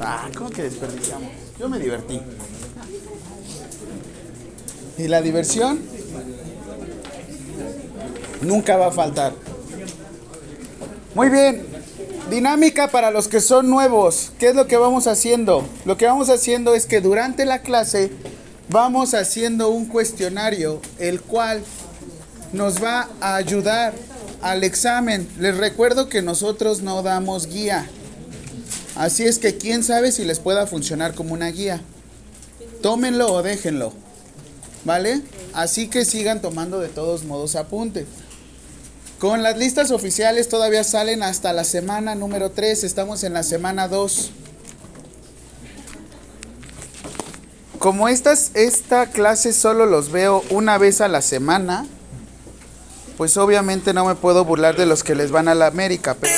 Ah, ¿cómo que desperdiciamos? Yo me divertí. ¿Y la diversión? Nunca va a faltar. Muy bien. Dinámica para los que son nuevos. ¿Qué es lo que vamos haciendo? Lo que vamos haciendo es que durante la clase vamos haciendo un cuestionario, el cual nos va a ayudar al examen. Les recuerdo que nosotros no damos guía. Así es que quién sabe si les pueda funcionar como una guía. Tómenlo o déjenlo. ¿Vale? Así que sigan tomando de todos modos apunte. Con las listas oficiales todavía salen hasta la semana número 3. Estamos en la semana 2. Como estas, esta clase solo los veo una vez a la semana, pues obviamente no me puedo burlar de los que les van a la América. Pero...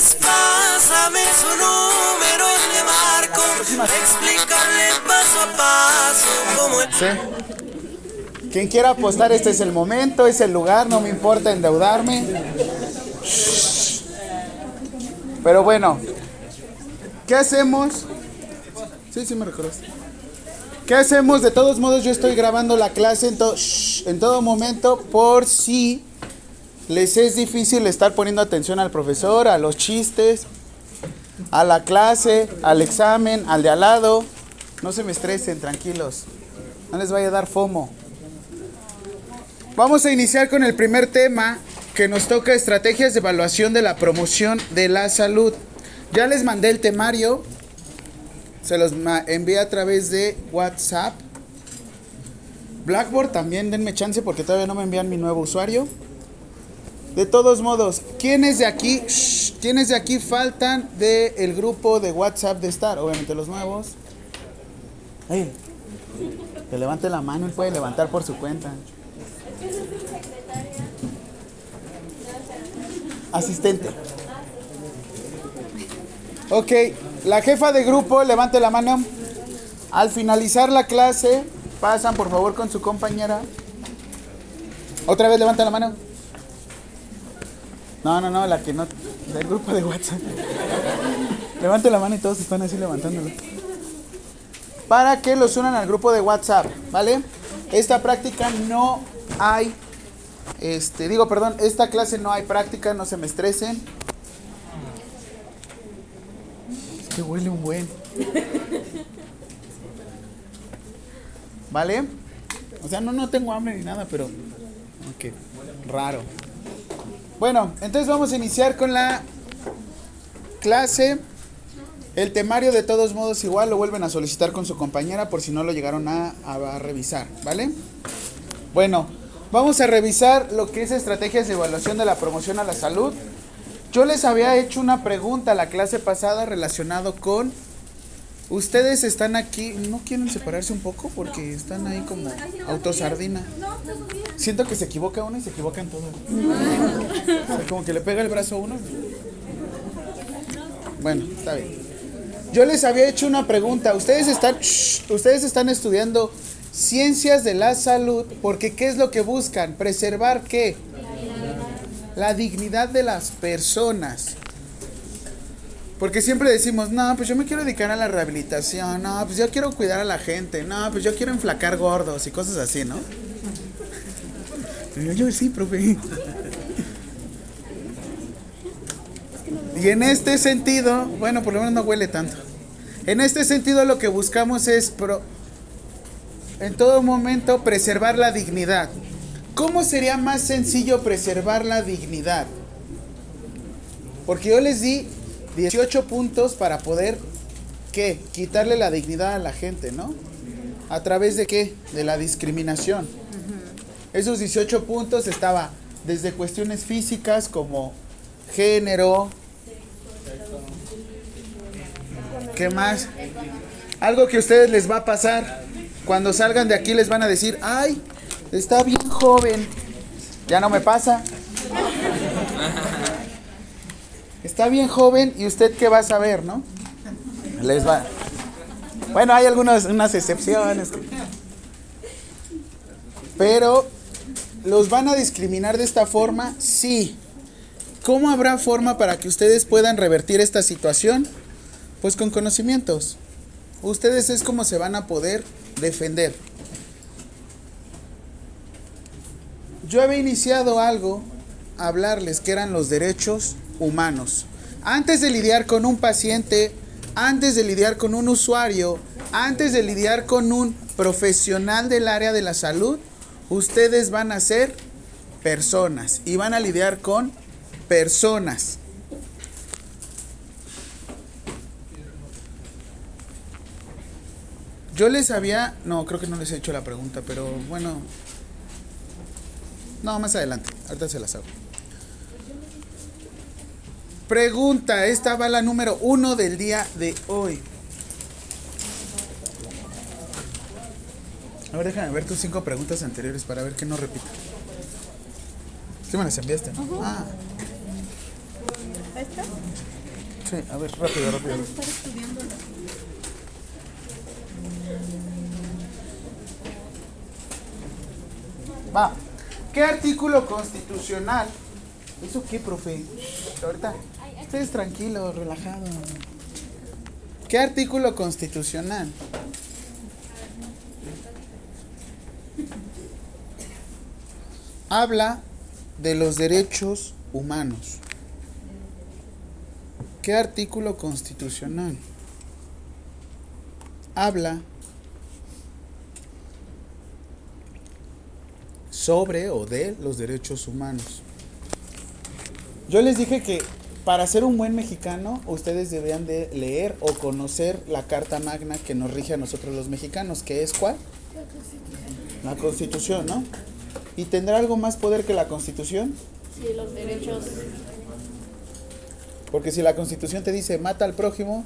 marco, explicarle paso a paso cómo es. Sí. Quien quiera apostar, este es el momento, es el lugar, no me importa endeudarme. Pero bueno, ¿qué hacemos? Sí, sí me recordaste. ¿Qué hacemos? De todos modos, yo estoy grabando la clase en, to en todo momento por si les es difícil estar poniendo atención al profesor, a los chistes, a la clase, al examen, al de al lado. No se me estresen, tranquilos. No les vaya a dar FOMO. Vamos a iniciar con el primer tema que nos toca estrategias de evaluación de la promoción de la salud. Ya les mandé el temario, se los envié a través de WhatsApp. Blackboard también denme chance porque todavía no me envían mi nuevo usuario. De todos modos, ¿quiénes de aquí, quiénes de aquí faltan del grupo de WhatsApp de Star? Obviamente los nuevos. Hey, que levante la mano, él puede levantar por su cuenta. Asistente. Ok, la jefa de grupo, levante la mano. Al finalizar la clase, pasan por favor con su compañera. Otra vez levanta la mano. No, no, no, la que no. Del grupo de WhatsApp. Levante la mano y todos están así levantándolo. Para que los unan al grupo de WhatsApp, ¿vale? Esta práctica no hay. Este, digo, perdón, esta clase no hay práctica, no se me estresen. Es que huele un buen. ¿Vale? O sea, no, no tengo hambre ni nada, pero. Ok, raro. Bueno, entonces vamos a iniciar con la clase. El temario de todos modos igual lo vuelven a solicitar con su compañera por si no lo llegaron a, revisar, ¿vale? Bueno, vamos a revisar lo que es estrategias de evaluación de la promoción a la salud. Yo les había hecho una pregunta la clase pasada relacionado con ustedes están aquí, ¿no quieren separarse un poco? Porque están ahí como autosardina. Siento que se equivoca uno y se equivocan todos. O sea, como que le pega el brazo a uno. Bueno, está bien. Yo les había hecho una pregunta. Ustedes están, shh, ustedes están estudiando ciencias de la salud porque ¿qué es lo que buscan? Preservar qué? La dignidad de las personas. Porque siempre decimos, no, pues yo me quiero dedicar a la rehabilitación, no, pues yo quiero cuidar a la gente, no, pues yo quiero enflacar gordos y cosas así, ¿no? Yo, sí, profe. Y en este sentido, bueno, por lo menos no huele tanto. En este sentido lo que buscamos es pro, en todo momento preservar la dignidad. ¿Cómo sería más sencillo preservar la dignidad? Porque yo les di 18 puntos para poder, ¿qué? Quitarle la dignidad a la gente, ¿no? ¿A través de qué? De la discriminación. Esos 18 puntos estaba desde cuestiones físicas como género, ¿Qué más? Algo que a ustedes les va a pasar. Cuando salgan de aquí les van a decir, ay, está bien joven. Ya no me pasa. Está bien joven y usted qué va a saber, ¿no? Les va. Bueno, hay algunas unas excepciones. Pero los van a discriminar de esta forma, sí. ¿Cómo habrá forma para que ustedes puedan revertir esta situación? Pues con conocimientos. ustedes es como se van a poder defender. Yo había iniciado algo hablarles que eran los derechos humanos. Antes de lidiar con un paciente, antes de lidiar con un usuario, antes de lidiar con un profesional del área de la salud, ustedes van a ser personas y van a lidiar con personas. Yo les había, no, creo que no les he hecho la pregunta, pero bueno, no, más adelante, ahorita se las hago. Pregunta, esta va la número uno del día de hoy. A ver, déjame ver tus cinco preguntas anteriores para ver que no repita. ¿Sí me las enviaste? Ah. ¿Esta? Sí, a ver, rápido, rápido. Va. ¿Qué artículo constitucional? ¿Eso qué, profe? Ahorita. Ustedes tranquilos, relajados. ¿Qué artículo constitucional? Habla de los derechos humanos. ¿Qué artículo constitucional? Habla sobre o de los derechos humanos. Yo les dije que para ser un buen mexicano ustedes deberían de leer o conocer la Carta Magna que nos rige a nosotros los mexicanos, que es cuál? La Constitución, ¿no? ¿Y tendrá algo más poder que la Constitución? Sí, los derechos. Porque si la Constitución te dice mata al prójimo,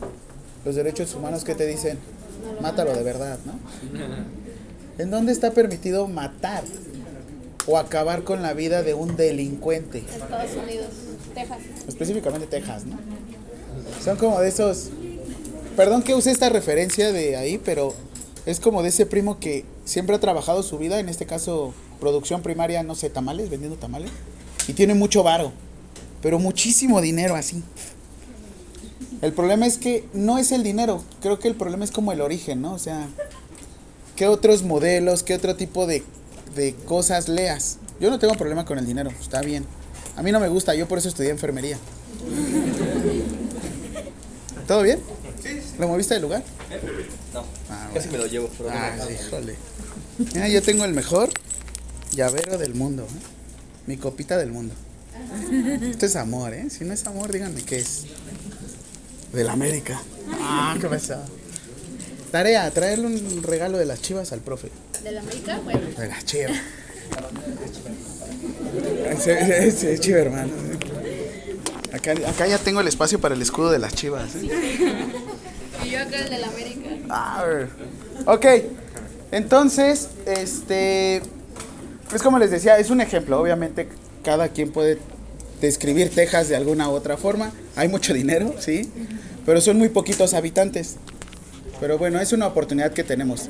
los derechos humanos que te dicen mátalo de verdad, ¿no? ¿En dónde está permitido matar o acabar con la vida de un delincuente? Estados Unidos, Texas. específicamente Texas, ¿no? Son como de esos. Perdón que use esta referencia de ahí, pero es como de ese primo que siempre ha trabajado su vida, en este caso producción primaria, no sé, tamales, vendiendo tamales, y tiene mucho varo, pero muchísimo dinero así. El problema es que no es el dinero, creo que el problema es como el origen, ¿no? O sea, ¿qué otros modelos, qué otro tipo de, de cosas leas? Yo no tengo problema con el dinero, está bien. A mí no me gusta, yo por eso estudié enfermería. ¿Todo bien? ¿Lo moviste de lugar? No, Ah, casi bueno. me lo llevo, pero no Ah, híjole. Mira, yo tengo el mejor llavero del mundo. ¿eh? Mi copita del mundo. Esto es amor, ¿eh? Si no es amor, díganme qué es. Del América. Ah, qué pasó. Tarea, traerle un regalo de las chivas al profe. ¿De la América? Bueno. De las chivas. Ese es chiva, hermano. Acá, acá ya tengo el espacio para el escudo de las chivas. ¿eh? Y yo acá el de la América. Ah, Ok, entonces, este, es como les decía, es un ejemplo. Obviamente, cada quien puede describir Texas de alguna u otra forma. Hay mucho dinero, sí, pero son muy poquitos habitantes. Pero bueno, es una oportunidad que tenemos.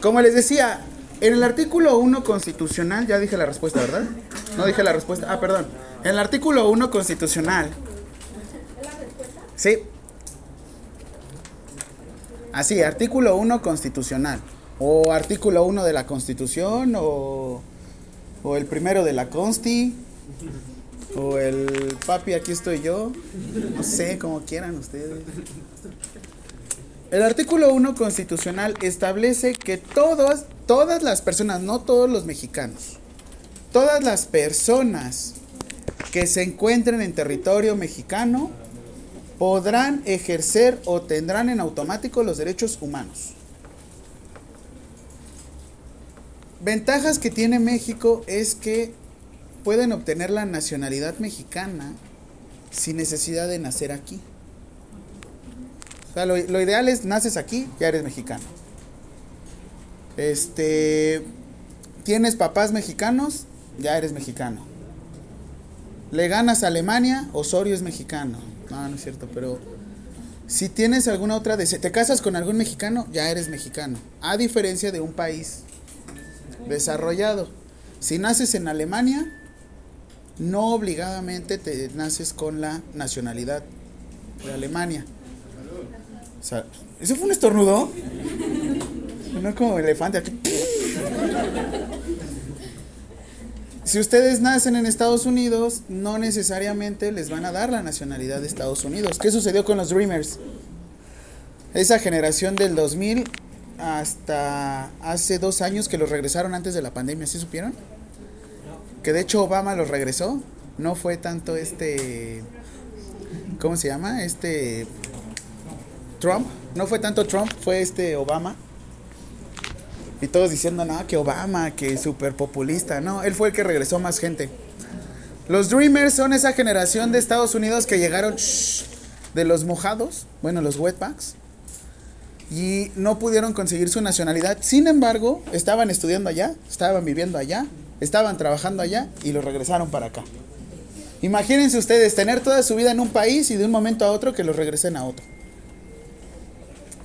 Como les decía, en el artículo 1 constitucional, ya dije la respuesta, ¿verdad? No dije la respuesta. Ah, perdón. En el artículo 1 constitucional. Sí. Así, artículo 1 constitucional. O artículo 1 de la constitución, o, o el primero de la consti, o el papi, aquí estoy yo. No sé, como quieran ustedes. El artículo 1 constitucional establece que todos, todas las personas, no todos los mexicanos, todas las personas que se encuentren en territorio mexicano podrán ejercer o tendrán en automático los derechos humanos. Ventajas que tiene México es que pueden obtener la nacionalidad mexicana sin necesidad de nacer aquí. Sea, lo, ideal es naces aquí, ya eres mexicano. Este, tienes papás mexicanos, ya eres mexicano. Le ganas a Alemania, Osorio es mexicano. No, no es cierto, pero si tienes alguna otra, te casas con algún mexicano, ya eres mexicano. A diferencia de un país desarrollado. Si naces en Alemania, no obligadamente te naces con la nacionalidad de Alemania. O sea, ¿Eso fue un estornudo? No como elefante aquí. Si ustedes nacen en Estados Unidos, no necesariamente les van a dar la nacionalidad de Estados Unidos. ¿Qué sucedió con los Dreamers? Esa generación del 2000 hasta hace dos años que los regresaron antes de la pandemia, ¿sí supieron? Que de hecho Obama los regresó. No fue tanto este... ¿Cómo se llama? Este... Trump. No fue tanto Trump, fue este Obama. Y todos diciendo, no, que Obama, que súper populista. No, él fue el que regresó más gente. Los Dreamers son esa generación de Estados Unidos que llegaron de los mojados, bueno, los wetbacks, y no pudieron conseguir su nacionalidad. Sin embargo, estaban estudiando allá, estaban viviendo allá, estaban trabajando allá y los regresaron para acá. Imagínense ustedes tener toda su vida en un país y de un momento a otro que los regresen a otro.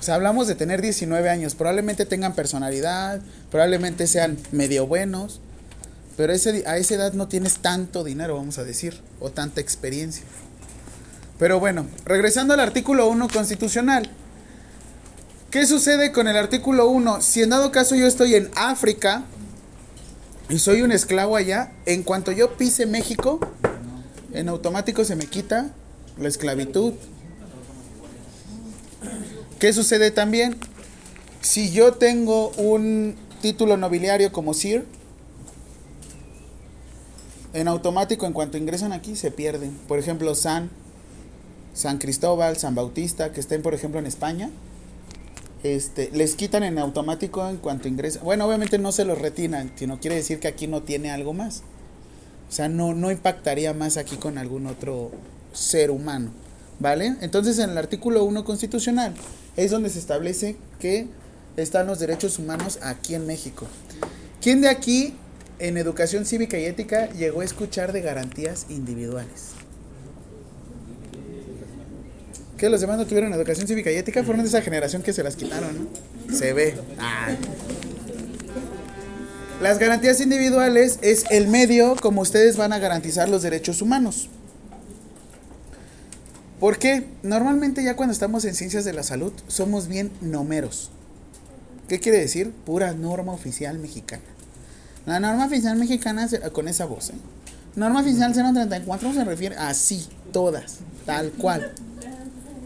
O sea, hablamos de tener 19 años. Probablemente tengan personalidad, probablemente sean medio buenos, pero ese, a esa edad no tienes tanto dinero, vamos a decir, o tanta experiencia. Pero bueno, regresando al artículo 1 constitucional. ¿Qué sucede con el artículo 1? Si en dado caso yo estoy en África y soy un esclavo allá, en cuanto yo pise México, en automático se me quita la esclavitud, ¿Qué sucede también? Si yo tengo un título nobiliario como Sir, en automático en cuanto ingresan aquí se pierden. Por ejemplo, San, San Cristóbal, San Bautista, que estén por ejemplo en España, este, les quitan en automático en cuanto ingresan. Bueno, obviamente no se los retiran, sino quiere decir que aquí no tiene algo más. O sea, no, no impactaría más aquí con algún otro ser humano. ¿Vale? Entonces en el artículo 1 constitucional es donde se establece que están los derechos humanos aquí en México. ¿Quién de aquí en educación cívica y ética llegó a escuchar de garantías individuales? ¿Qué los demás no tuvieron educación cívica y ética? Fueron de esa generación que se las quitaron, ¿no? Se ve. Ah. Las garantías individuales es el medio como ustedes van a garantizar los derechos humanos. Porque normalmente ya cuando estamos en ciencias de la salud somos bien nomeros. ¿Qué quiere decir? Pura norma oficial mexicana. La norma oficial mexicana con esa voz. ¿eh? Norma oficial 034 se refiere a todas, tal cual.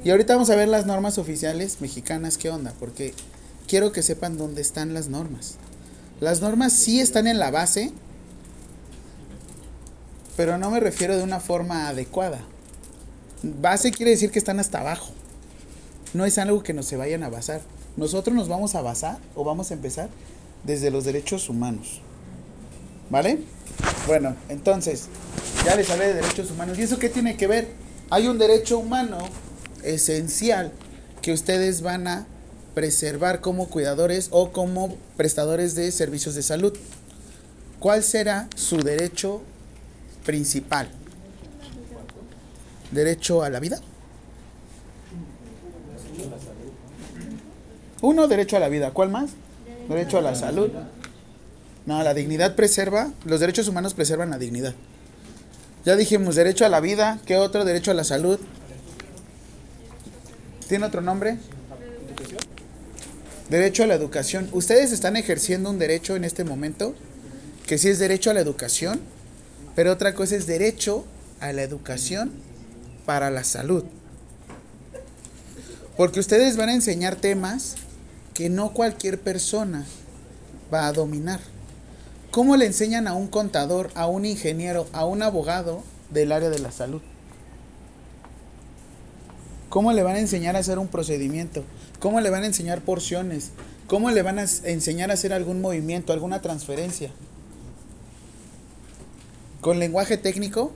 Y ahorita vamos a ver las normas oficiales mexicanas, ¿qué onda? Porque quiero que sepan dónde están las normas. Las normas sí están en la base, pero no me refiero de una forma adecuada. Base quiere decir que están hasta abajo. No es algo que nos se vayan a basar. Nosotros nos vamos a basar o vamos a empezar desde los derechos humanos. ¿Vale? Bueno, entonces, ya les hablé de derechos humanos. ¿Y eso qué tiene que ver? Hay un derecho humano esencial que ustedes van a preservar como cuidadores o como prestadores de servicios de salud. ¿Cuál será su derecho principal? Derecho a la vida. Uno, derecho a la vida. ¿Cuál más? Derecho a la salud. No, la dignidad preserva, los derechos humanos preservan la dignidad. Ya dijimos derecho a la vida, ¿qué otro? Derecho a la salud. ¿Tiene otro nombre? Derecho a la educación. Ustedes están ejerciendo un derecho en este momento, que sí es derecho a la educación, pero otra cosa es derecho a la educación para la salud. Porque ustedes van a enseñar temas que no cualquier persona va a dominar. ¿Cómo le enseñan a un contador, a un ingeniero, a un abogado del área de la salud? ¿Cómo le van a enseñar a hacer un procedimiento? ¿Cómo le van a enseñar porciones? ¿Cómo le van a enseñar a hacer algún movimiento, alguna transferencia? ¿Con lenguaje técnico?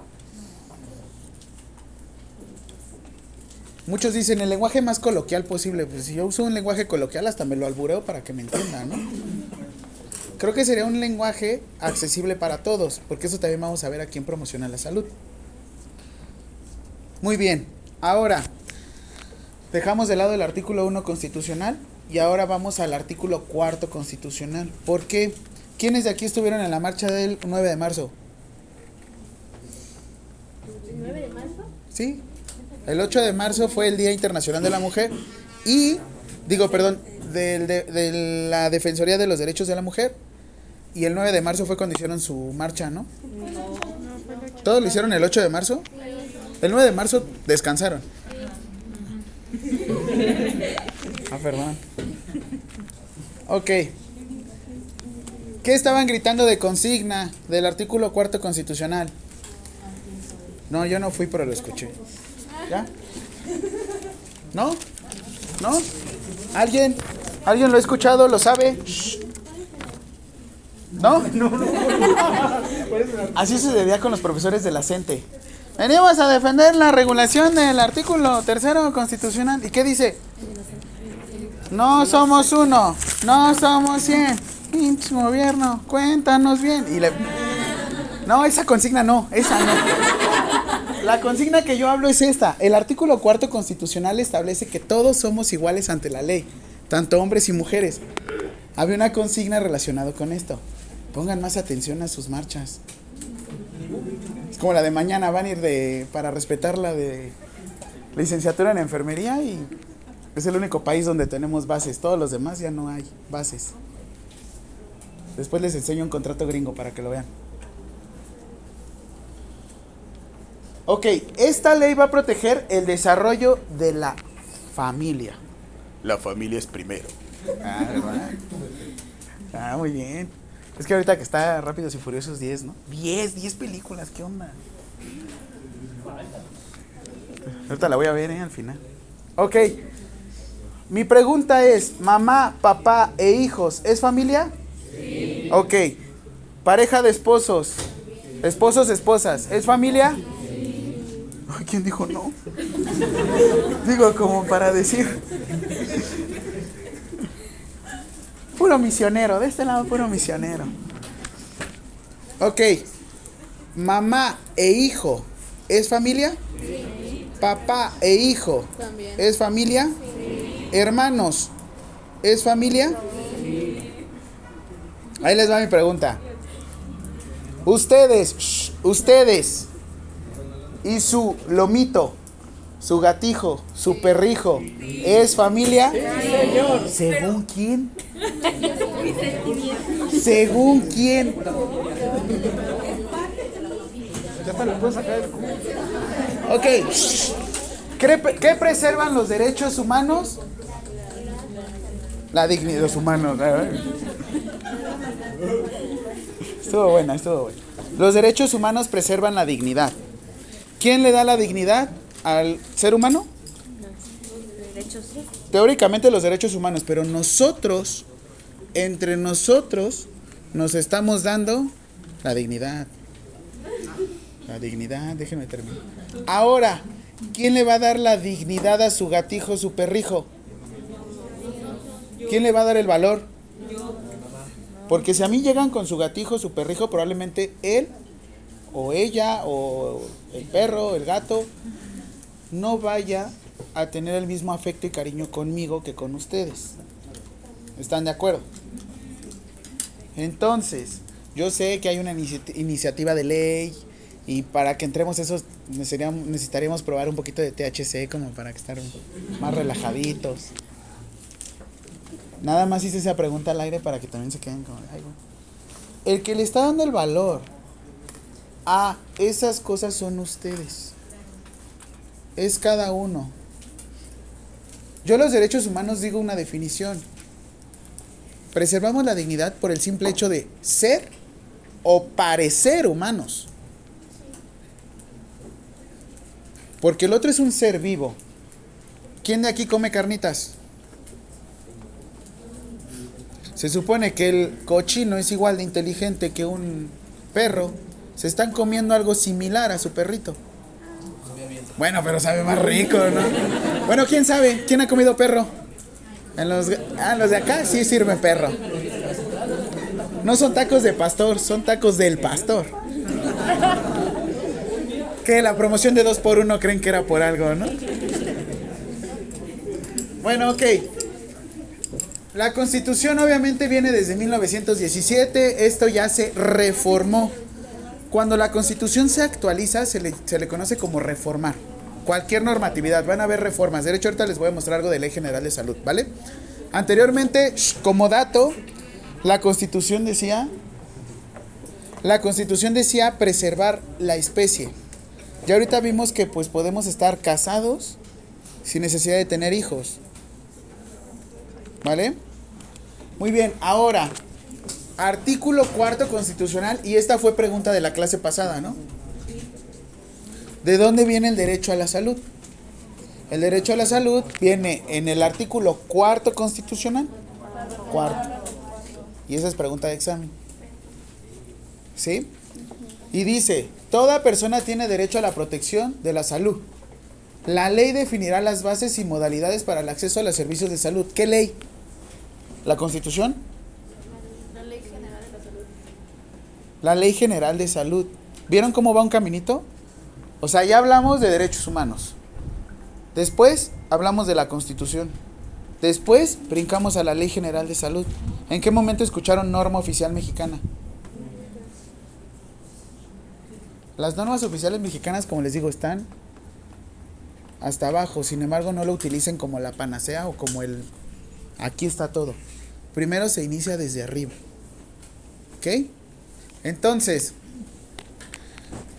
Muchos dicen el lenguaje más coloquial posible. Pues si yo uso un lenguaje coloquial, hasta me lo albureo para que me entiendan, ¿no? Creo que sería un lenguaje accesible para todos, porque eso también vamos a ver a quién promociona la salud. Muy bien, ahora dejamos de lado el artículo 1 constitucional y ahora vamos al artículo 4 constitucional. ¿Por qué? ¿Quiénes de aquí estuvieron en la marcha del 9 de marzo? ¿9 de marzo? Sí, el 8 de marzo fue el Día Internacional de la Mujer y, digo, perdón, de, de la Defensoría de los Derechos de la Mujer. Y el 9 de marzo fue cuando hicieron su marcha, ¿no? ¿Todos lo hicieron el 8 de marzo? El 9 de marzo descansaron. Ah, perdón. Ok. ¿Qué estaban gritando de consigna del artículo cuarto constitucional? No, yo no fui, pero lo escuché. ¿Ya? ¿No? ¿No? ¿Alguien? ¿Alguien lo ha escuchado? ¿Lo sabe? Shh. ¿No? Así sucedía con los profesores de la CENTE. Venimos a defender la regulación del artículo tercero constitucional. ¿Y qué dice? No somos uno, no somos cien. Pinche gobierno, cuéntanos bien. Y. No, esa consigna no, esa no. La consigna que yo hablo es esta. El artículo cuarto constitucional establece que todos somos iguales ante la ley, tanto hombres y mujeres. Había una consigna relacionada con esto. Pongan más atención a sus marchas. Es como la de mañana, van a ir de para respetar la de licenciatura en enfermería y es el único país donde tenemos bases. Todos los demás ya no hay bases. Después les enseño un contrato gringo para que lo vean. Ok, esta ley va a proteger el desarrollo de la familia. La familia es primero. Ah, ¿verdad? Ah, muy bien. Es que ahorita que está Rápidos y Furiosos 10, ¿no? 10, 10 películas, ¿qué onda? Ahorita la voy a ver, ¿eh? Al final. Ok. Mi pregunta es, mamá, papá e hijos, ¿es familia? Sí. Ok. Pareja de esposos, esposos, esposas, ¿es familia? ¿Quién dijo no? Digo, como para decir. Puro misionero, de este lado puro misionero. Ok. Mamá e hijo, ¿es familia? Papá e hijo, También. ¿es familia? Hermanos, ¿es familia? Ahí les va mi pregunta. Ustedes, ustedes y su lomito, su gatijo, su perrijo, ¿es familia? ¿Según quién? ¿Según quién? Ok. ¿Qué, qué preservan los derechos humanos? La dignidad de los humanos. Estuvo buena, estuvo buena. Los derechos humanos preservan la dignidad. ¿Quién le da la dignidad al ser humano? Teóricamente los derechos humanos, pero nosotros, entre nosotros, nos estamos dando la dignidad. La dignidad, déjenme terminar. Ahora, ¿quién le va a dar la dignidad a su gatijo, su perrijo? ¿Quién le va a dar el valor? Porque si a mí llegan con su gatijo, su perrijo, probablemente él o ella o el perro, el gato, no vaya a tener el mismo afecto y cariño conmigo que con ustedes. ¿Están de acuerdo? Entonces, yo sé que hay una inici- iniciativa de ley y para que entremos eso necesitaríamos, probar un poquito de THC como para estar más relajaditos. Nada más hice esa pregunta al aire para que también se queden como, "Ay, güey". El que le está dando el valor a esas cosas son ustedes. Es cada uno. Yo los derechos humanos digo una definición. Preservamos la dignidad por el simple hecho de ser o parecer humanos. Porque el otro es un ser vivo. ¿Quién de aquí come carnitas? Se supone que el cochino es igual de inteligente que un perro. Se están comiendo algo similar a su perrito. Bueno, pero sabe más rico, ¿no? Bueno, ¿quién sabe? ¿Quién ha comido perro? En los, ah, los de acá sí sirven perro. No son tacos de pastor, son tacos del pastor. Que la promoción de 2 por 1 creen que era por algo, ¿no? Bueno, ok. La constitución obviamente viene desde 1917, esto ya se reformó. Cuando la constitución se actualiza se le, se le conoce como reformar. Cualquier normatividad, van a haber reformas. De hecho, ahorita les voy a mostrar algo de Ley General de Salud, ¿vale? Anteriormente, como dato, la Constitución decía, la Constitución decía preservar la especie. Ya ahorita vimos que pues podemos estar casados sin necesidad de tener hijos. ¿Vale? Muy bien, ahora, artículo cuarto constitucional, y esta fue pregunta de la clase pasada, ¿no? ¿De dónde viene el derecho a la salud? El derecho a la salud viene en el artículo cuarto constitucional. Cuarto. Y esa es pregunta de examen. ¿Sí? Y dice, toda persona tiene derecho a la protección de la salud. La ley definirá las bases y modalidades para el acceso a los servicios de salud. ¿Qué ley? ¿La Constitución? La ley general de la salud. La Ley General de Salud. ¿Vieron cómo va un caminito? O sea, ya hablamos de derechos humanos. Después hablamos de la Constitución. Después brincamos a la Ley General de Salud. ¿En qué momento escucharon norma oficial mexicana? Las normas oficiales mexicanas, como les digo, están hasta abajo. Sin embargo, no lo utilicen como la panacea o como el... Aquí está todo. Primero se inicia desde arriba. ¿Ok? Entonces,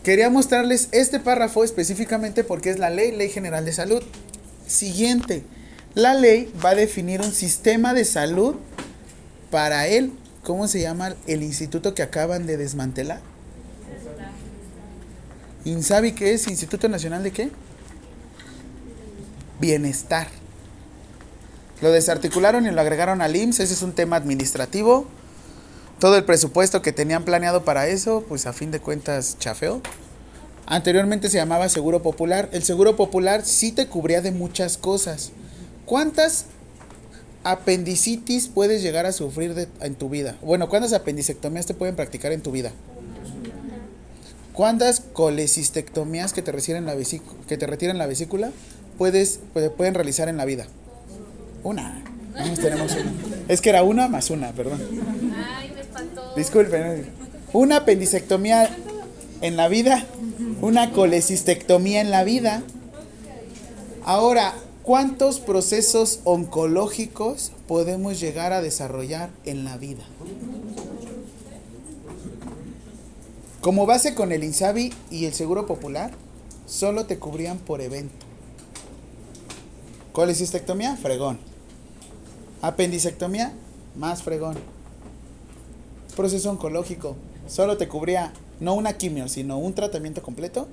quería mostrarles este párrafo específicamente porque es la ley, Ley General de Salud. Siguiente, la ley va a definir un sistema de salud para él. ¿Cómo se llama el instituto que acaban de desmantelar? ¿Insabi qué es? ¿Instituto Nacional de qué? Bienestar. Lo desarticularon y lo agregaron al IMSS, ese es un tema administrativo. Todo el presupuesto que tenían planeado para eso, pues a fin de cuentas chafeó. Anteriormente se llamaba Seguro Popular. El Seguro Popular sí te cubría de muchas cosas. ¿Cuántas apendicitis puedes llegar a sufrir de- en tu vida? Bueno, ¿cuántas apendicectomías te pueden practicar en tu vida? ¿Cuántas colecistectomías que te la, que te retiran la vesícula puedes, puede- pueden realizar en la vida? Una. Más tenemos una. Es que era una más una, perdón. Disculpen. Una apendicectomía en la vida, una colecistectomía en la vida. Ahora, ¿cuántos procesos oncológicos podemos llegar a desarrollar en la vida? Como base con el INSABI y el Seguro Popular, solo te cubrían por evento. Colecistectomía, fregón. Apendicectomía, más fregón proceso oncológico, solo te cubría no una quimio, sino un tratamiento completo,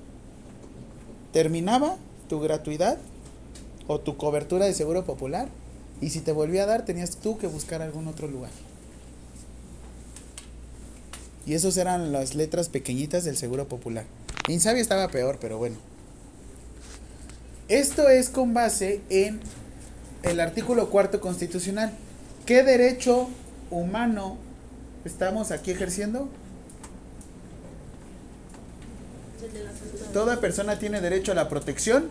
terminaba tu gratuidad o tu cobertura de seguro popular y si te volvía a dar tenías tú que buscar algún otro lugar. Y esos eran las letras pequeñitas del seguro popular. Insabi estaba peor, pero bueno. Esto es con base en el artículo cuarto constitucional. ¿Qué derecho humano estamos aquí ejerciendo? Toda persona tiene derecho a la protección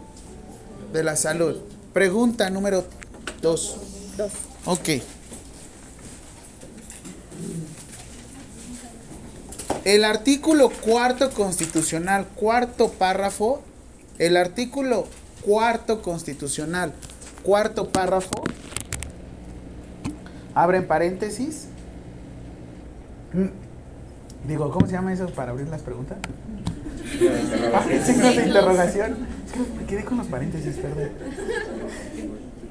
de la salud. Pregunta número dos. Dos. Ok. El artículo cuarto constitucional, cuarto párrafo, el artículo cuarto constitucional, cuarto párrafo, abren paréntesis. Mm, Digo, ¿cómo se llama eso para abrir las preguntas? Ah, signos de interrogación. Es que me quedé con los paréntesis, perdón.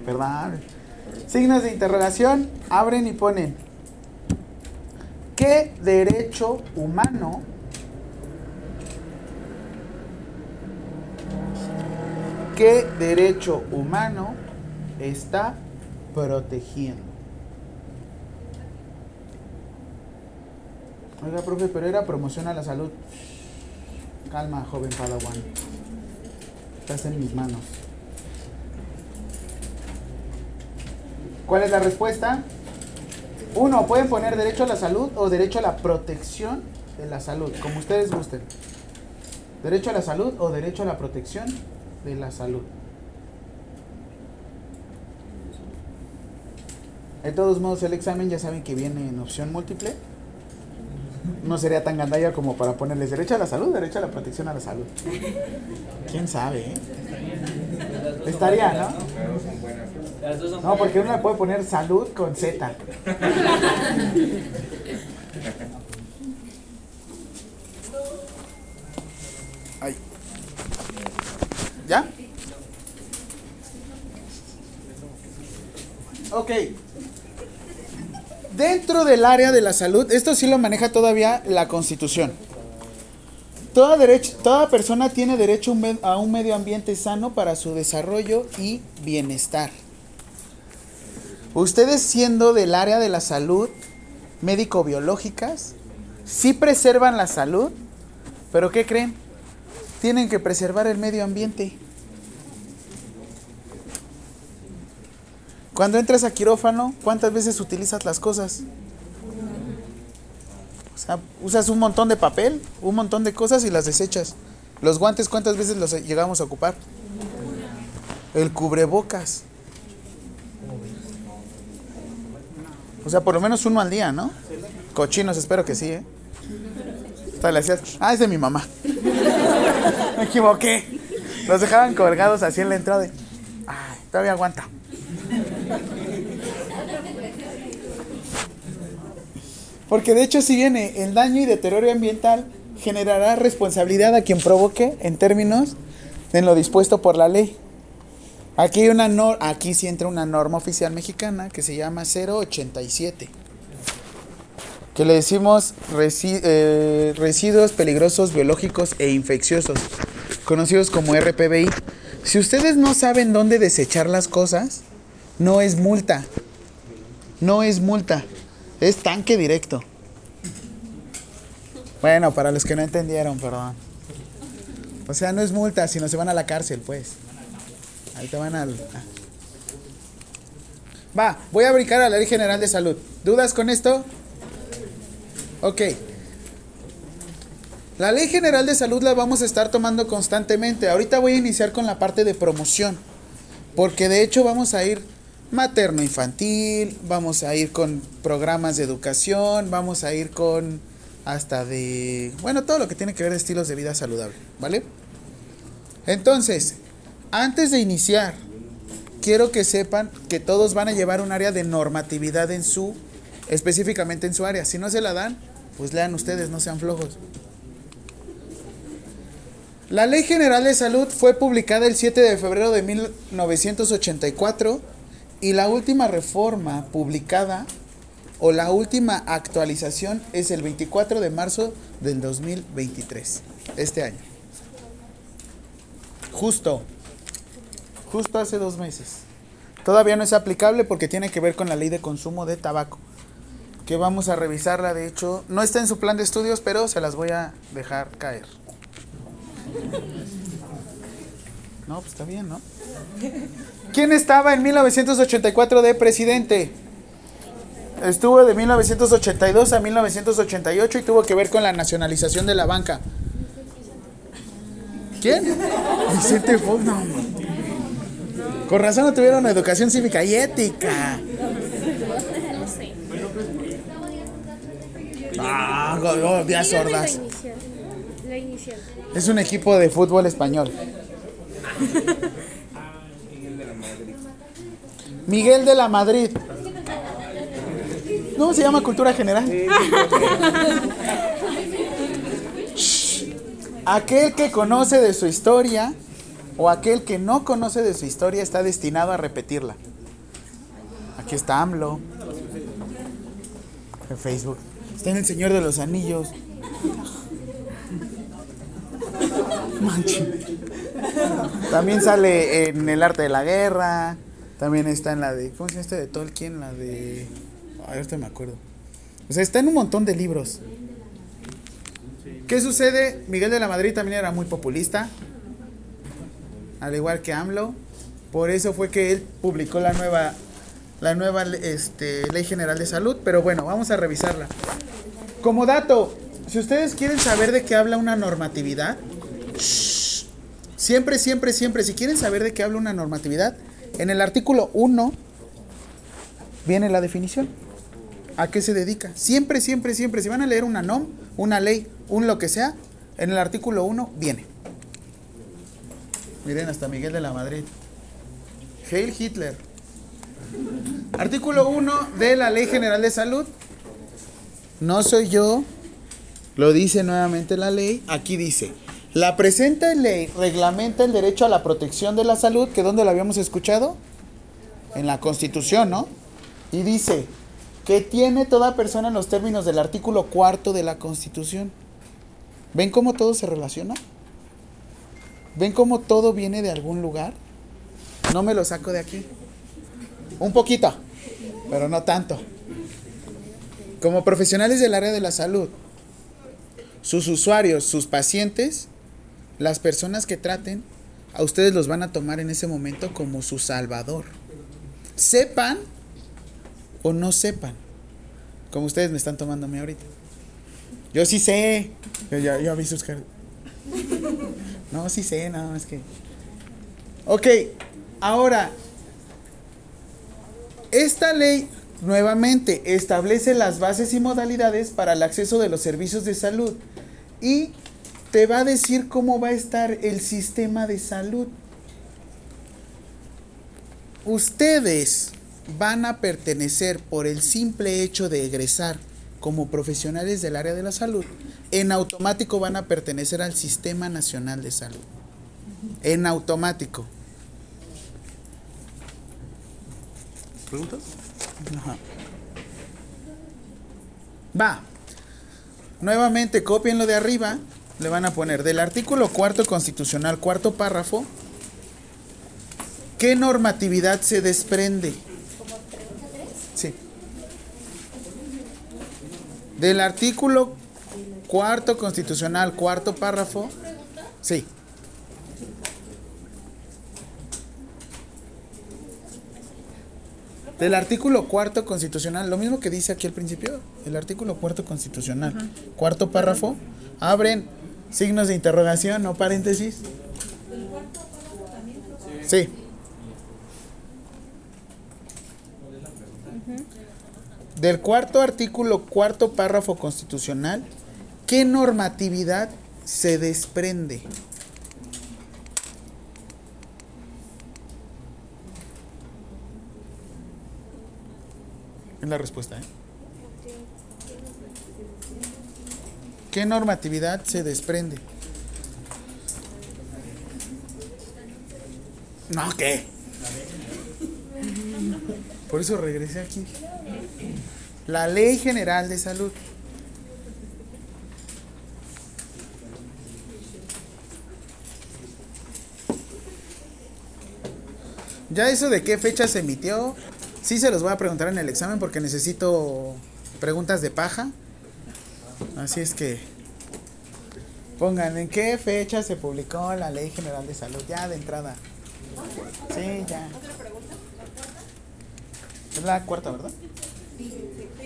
Perdón. Signos de interrogación, abren y ponen. ¿Qué derecho humano qué derecho humano está protegiendo? Oiga, profe, pero era promoción a la salud. Calma, joven Padawan. Estás en mis manos. ¿Cuál es la respuesta? Uno, pueden poner derecho a la salud o derecho a la protección de la salud, como ustedes gusten. Derecho a la salud o derecho a la protección de la salud. De todos modos, el examen ya saben que viene en opción múltiple. No sería tan gandalla como para ponerles derecho a la salud, derecho a la protección a la salud. ¿Quién sabe, eh? Estaría, ¿no? No, porque uno le puede poner salud con Z. Ay. ¿Ya? Ok. Dentro del área de la salud, esto sí lo maneja todavía la Constitución. Toda, persona tiene derecho a un medio ambiente sano para su desarrollo y bienestar. Ustedes siendo del área de la salud médico-biológicas, sí preservan la salud, pero ¿qué creen? Tienen que preservar el medio ambiente. Cuando entras a quirófano, ¿cuántas veces utilizas las cosas? O sea, usas un montón de papel, un montón de cosas y las desechas. Los guantes, ¿cuántas veces los llegamos a ocupar? El cubrebocas. O sea, por lo menos uno al día, ¿no? Cochinos, espero que sí, ¿eh? Hasta ah, es de mi mamá. Me equivoqué. Los dejaban colgados así en la entrada. Ay, todavía aguanta. Porque de hecho si viene el daño y deterioro ambiental generará responsabilidad a quien provoque en términos de lo dispuesto por la ley. Aquí hay una nor aquí sí entra una norma oficial mexicana que se llama 087. Que le decimos eh, residuos peligrosos biológicos e infecciosos, conocidos como RPBI. Si ustedes no saben dónde desechar las cosas, no es multa. No es multa. Es tanque directo. Bueno, para los que no entendieron, perdón. O sea, no es multa, sino se van a la cárcel, pues. Ahí te van al... ah. Va, voy a brincar a la Ley General de Salud. ¿Dudas con esto? Ok. La Ley General de Salud la vamos a estar tomando constantemente. Ahorita voy a iniciar con la parte de promoción. Porque de hecho vamos a ir materno infantil, vamos a ir con programas de educación, vamos a ir con hasta de, bueno, todo lo que tiene que ver de estilos de vida saludable, ¿vale? Entonces, antes de iniciar, quiero que sepan que todos van a llevar un área de normatividad en su, específicamente en su área. Si no se la dan, pues lean ustedes, no sean flojos. La Ley General de Salud fue publicada el 7 de febrero de 1984 y la última reforma publicada o la última actualización es el 24 de marzo del 2023, este año. Justo, justo hace dos meses. Todavía no es aplicable porque tiene que ver con la ley de consumo de tabaco, que vamos a revisarla, de hecho, no está en su plan de estudios, pero se las voy a dejar caer. No, pues está bien, ¿no? ¿Quién estaba en 1984 de presidente? Estuvo de 1982 a 1988 y tuvo que ver con la nacionalización de la banca. ¿Quién? Vicente Fox, no. Con razón no tuvieron educación cívica y ética. No sé. Ah, Dígame La sordas. inicial. La inicial. Es un equipo de fútbol español. Miguel de la Madrid. No, se llama Cultura General. Shh. Aquel que conoce de su historia o aquel que no conoce de su historia está destinado a repetirla. Aquí está AMLO. En Facebook. Está en El Señor de los Anillos. Manche. También sale en El Arte de la Guerra. También está en la de. ¿Cómo se llama este de Tolkien? La de. Ahorita me acuerdo. O sea, está en un montón de libros. ¿Qué sucede? Miguel de la Madrid también era muy populista. Al igual que AMLO. Por eso fue que él publicó la nueva. La nueva este, Ley General de Salud. Pero bueno, vamos a revisarla. Como dato, si ustedes quieren saber de qué habla una normatividad, siempre, siempre, siempre, si quieren saber de qué habla una normatividad, en el artículo 1 viene la definición. ¿A qué se dedica? Siempre, siempre, siempre, si van a leer una NOM, una ley, un lo que sea, en el artículo 1 viene. Miren, hasta Miguel de la Madrid. Heil Hitler. Artículo 1 de la Ley General de Salud. No soy yo, lo dice nuevamente la ley. Aquí dice, la presente ley reglamenta el derecho a la protección de la salud, que donde lo habíamos escuchado? En la Constitución, ¿no? Y dice que tiene toda persona en los términos del artículo cuarto de la Constitución. ¿Ven cómo todo se relaciona? ¿Ven cómo todo viene de algún lugar? No me lo saco de aquí. Un poquito, pero no tanto. Como profesionales del área de la salud, sus usuarios, sus pacientes, las personas que traten, a ustedes los van a tomar en ese momento como su salvador. Sepan o no sepan, como ustedes me están mí ahorita. Yo sí sé, yo ya, vi sus. No, sí sé, nada más que. Ok, ahora, esta ley nuevamente establece las bases y modalidades para el acceso de los servicios de salud y te va a decir cómo va a estar el sistema de salud. Ustedes van a pertenecer por el simple hecho de egresar como profesionales del área de la salud, en automático van a pertenecer al Sistema Nacional de Salud. En automático. ¿Preguntas? Ajá. Va. Nuevamente, copienlo de arriba. Le van a poner del artículo cuarto constitucional, cuarto párrafo. ¿Qué normatividad se desprende? Sí. Del artículo cuarto constitucional, cuarto párrafo. Sí. Del artículo cuarto constitucional, lo mismo que dice aquí al principio, el artículo cuarto constitucional, cuarto párrafo, abren signos de interrogación o paréntesis. Sí. Del cuarto artículo, cuarto párrafo constitucional, ¿qué normatividad se desprende? Es la respuesta, ¿eh? ¿Qué normatividad se desprende? No, ¿qué? Por eso regresé aquí. La Ley General de Salud. Ya eso de qué fecha se emitió, sí se los voy a preguntar en el examen porque necesito preguntas de paja. Así es que pongan en qué fecha se publicó la Ley General de Salud, ya de entrada. Sí, ya. Es la cuarta, ¿verdad?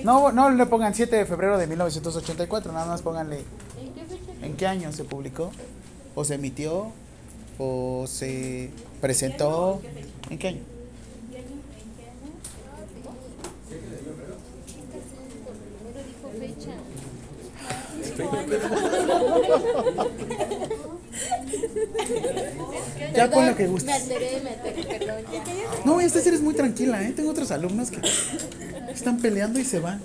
No, no le pongan 7 de febrero de 1984, nada más pónganle en qué año se publicó, o se emitió, o se presentó, en qué año. Ya pon lo que gustes. Me alteré, me alteré, perdón. ya. No, esta sí eres muy tranquila, ¿eh? Tengo otros alumnos que están peleando y se van.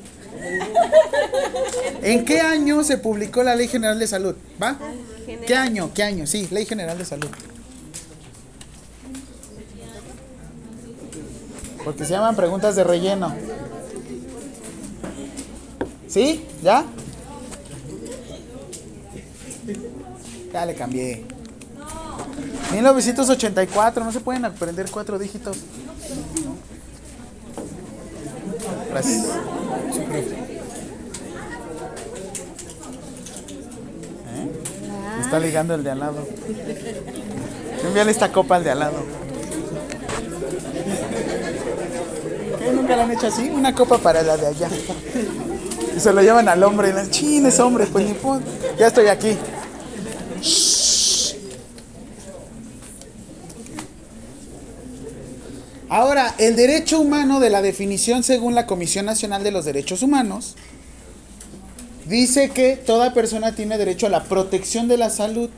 ¿En qué año se publicó la Ley General de Salud? ¿Va? ¿Qué año? ¿Qué año? Sí, Ley General de Salud. Porque se llaman preguntas de relleno. ¿Sí? ¿Ya? Ya le cambié. 1984, no se pueden aprender cuatro dígitos. ¿Eh? Está ligando el de al lado. Envíale esta copa al de al lado. ¿Qué? ¿Nunca la han hecho así? Una copa para la de allá. Y se lo llevan al hombre. Y le chin, es hombre, pues. Ya estoy aquí. Ahora, el derecho humano de la definición según la Comisión Nacional de los Derechos Humanos dice que toda persona tiene derecho a la protección de la salud.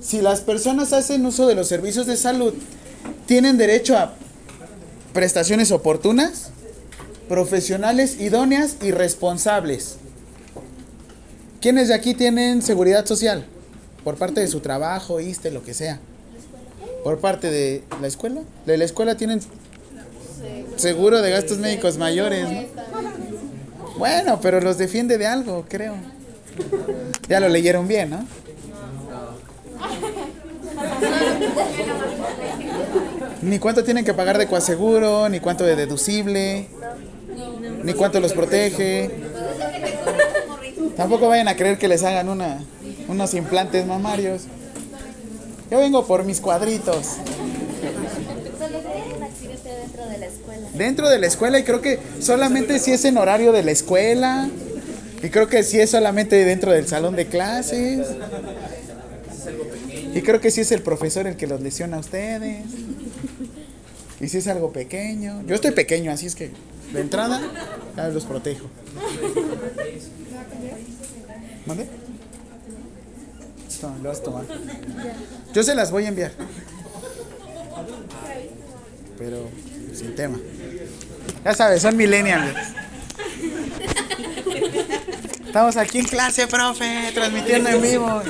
Si las personas hacen uso de los servicios de salud, tienen derecho a prestaciones oportunas, profesionales, idóneas y responsables. ¿Quiénes de aquí tienen seguridad social? Por parte de su trabajo, ISTE, lo que sea. Por parte de la escuela. De la escuela tienen seguro de gastos médicos mayores, ¿no? Bueno, pero los defiende de algo, creo. Ya lo leyeron bien, ¿no? Ni cuánto tienen que pagar de coaseguro, ni cuánto de deducible, ni cuánto los protege. Tampoco vayan a creer que les hagan una, unos implantes mamarios. Yo vengo por mis cuadritos. Dentro de la escuela. Dentro de la escuela y creo que solamente si es en horario de la escuela. Y creo que si es solamente dentro del salón de clases. Y creo que si es el profesor el que los lesiona a ustedes. Y si es algo pequeño. Yo estoy pequeño, así es que de entrada ya los protejo. ¿Mande? Lo vas a tomar. Yo se las voy a enviar. Pero sin tema. Ya sabes, son millennials. Estamos aquí en clase, profe, transmitiendo en vivo.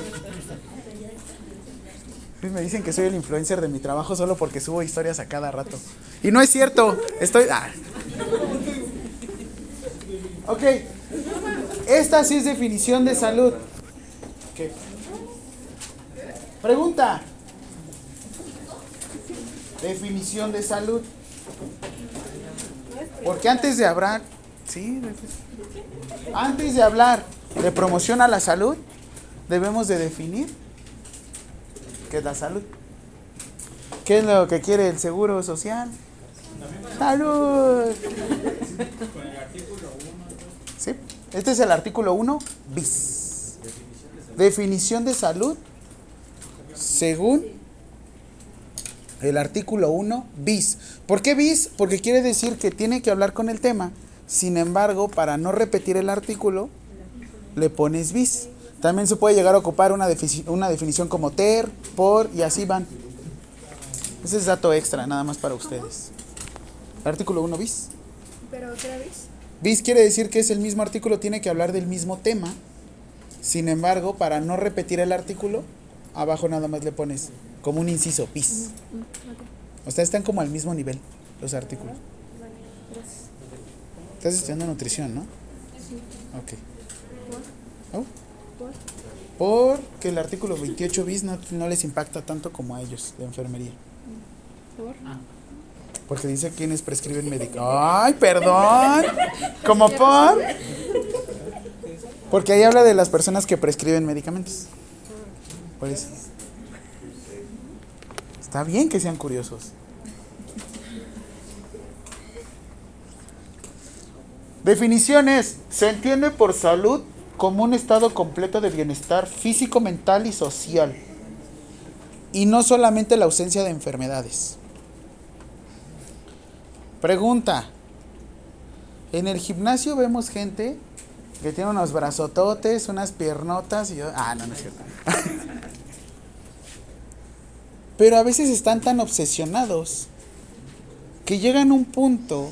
Me dicen que soy el influencer de mi trabajo solo porque subo historias a cada rato. Y no es cierto, estoy... ah. Ok, esta sí es definición de salud. Ok. Pregunta. Definición de salud. Porque antes de hablar, sí, antes de hablar de promoción a la salud, debemos de definir qué es la salud. ¿Qué es lo que quiere el seguro social? Salud. Sí, este es el artículo 1 bis. Definición de salud según el artículo 1 bis. ¿Por qué bis? Porque quiere decir que tiene que hablar con el tema. Sin embargo, para no repetir el artículo, le pones bis. También se puede llegar a ocupar una, una definición como ter, por y así van. Ese es dato extra, nada más para ustedes. Artículo 1 bis. ¿Pero otra vez? Bis quiere decir que es el mismo artículo, tiene que hablar del mismo tema. Sin embargo, para no repetir el artículo, abajo nada más le pones como un inciso, bis. O sea, están como al mismo nivel los artículos. Estás estudiando nutrición, ¿no? Ok. ¿Oh? Porque el artículo 28 bis no, no les impacta tanto como a ellos de enfermería. Porque dice quienes prescriben médicos. ¡Ay, perdón! ¿Como por? Porque ahí habla de las personas que prescriben medicamentos. Por eso. Está bien que sean curiosos. Definiciones. Se entiende por salud como un estado completo de bienestar físico, mental y social. Y no solamente la ausencia de enfermedades. Pregunta. En el gimnasio vemos gente que tiene unos brazototes, unas piernotas y yo... Ah, no, no es cierto. Pero a veces están tan obsesionados que llegan a un punto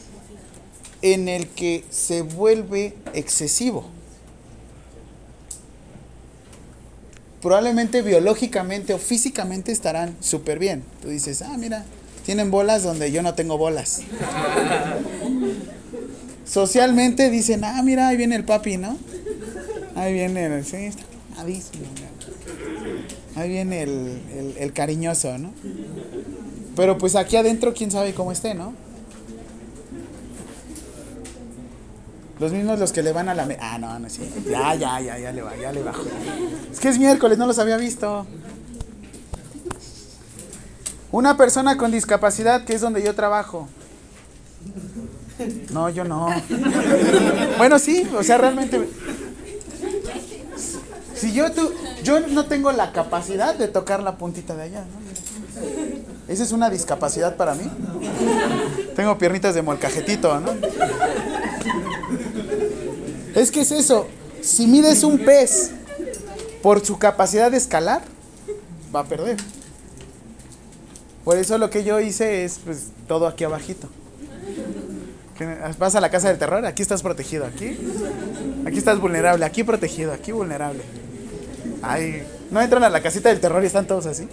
en el que se vuelve excesivo. Probablemente biológicamente o físicamente estarán súper bien. Tú dices, ah, mira, tienen bolas donde yo no tengo bolas. Socialmente dicen, ah, mira, ahí viene el papi, ¿no? Ahí viene, el- sí, está. Ahí viene el, el- el cariñoso, ¿no? Pero pues aquí adentro, quién sabe cómo esté, ¿no? Los mismos los que le van a la... me- ah, no, no, sí. Ya, ya, ya, ya le va, ya le bajo. Es que es miércoles, no los había visto. Una persona con discapacidad, que es donde yo trabajo. No, yo no. Bueno, sí, o sea, realmente. Si yo tú, yo no tengo la capacidad de tocar la puntita de allá. Esa es una discapacidad para mí. Tengo piernitas de molcajetito, ¿no? Es que es eso. Si mides un pez por su capacidad de escalar, va a perder. Por eso lo que yo hice es pues todo aquí abajito. Vas a la casa del terror, aquí estás protegido, aquí. Aquí estás vulnerable, aquí protegido, aquí vulnerable. Ay, no entran a la casita del terror y están todos así.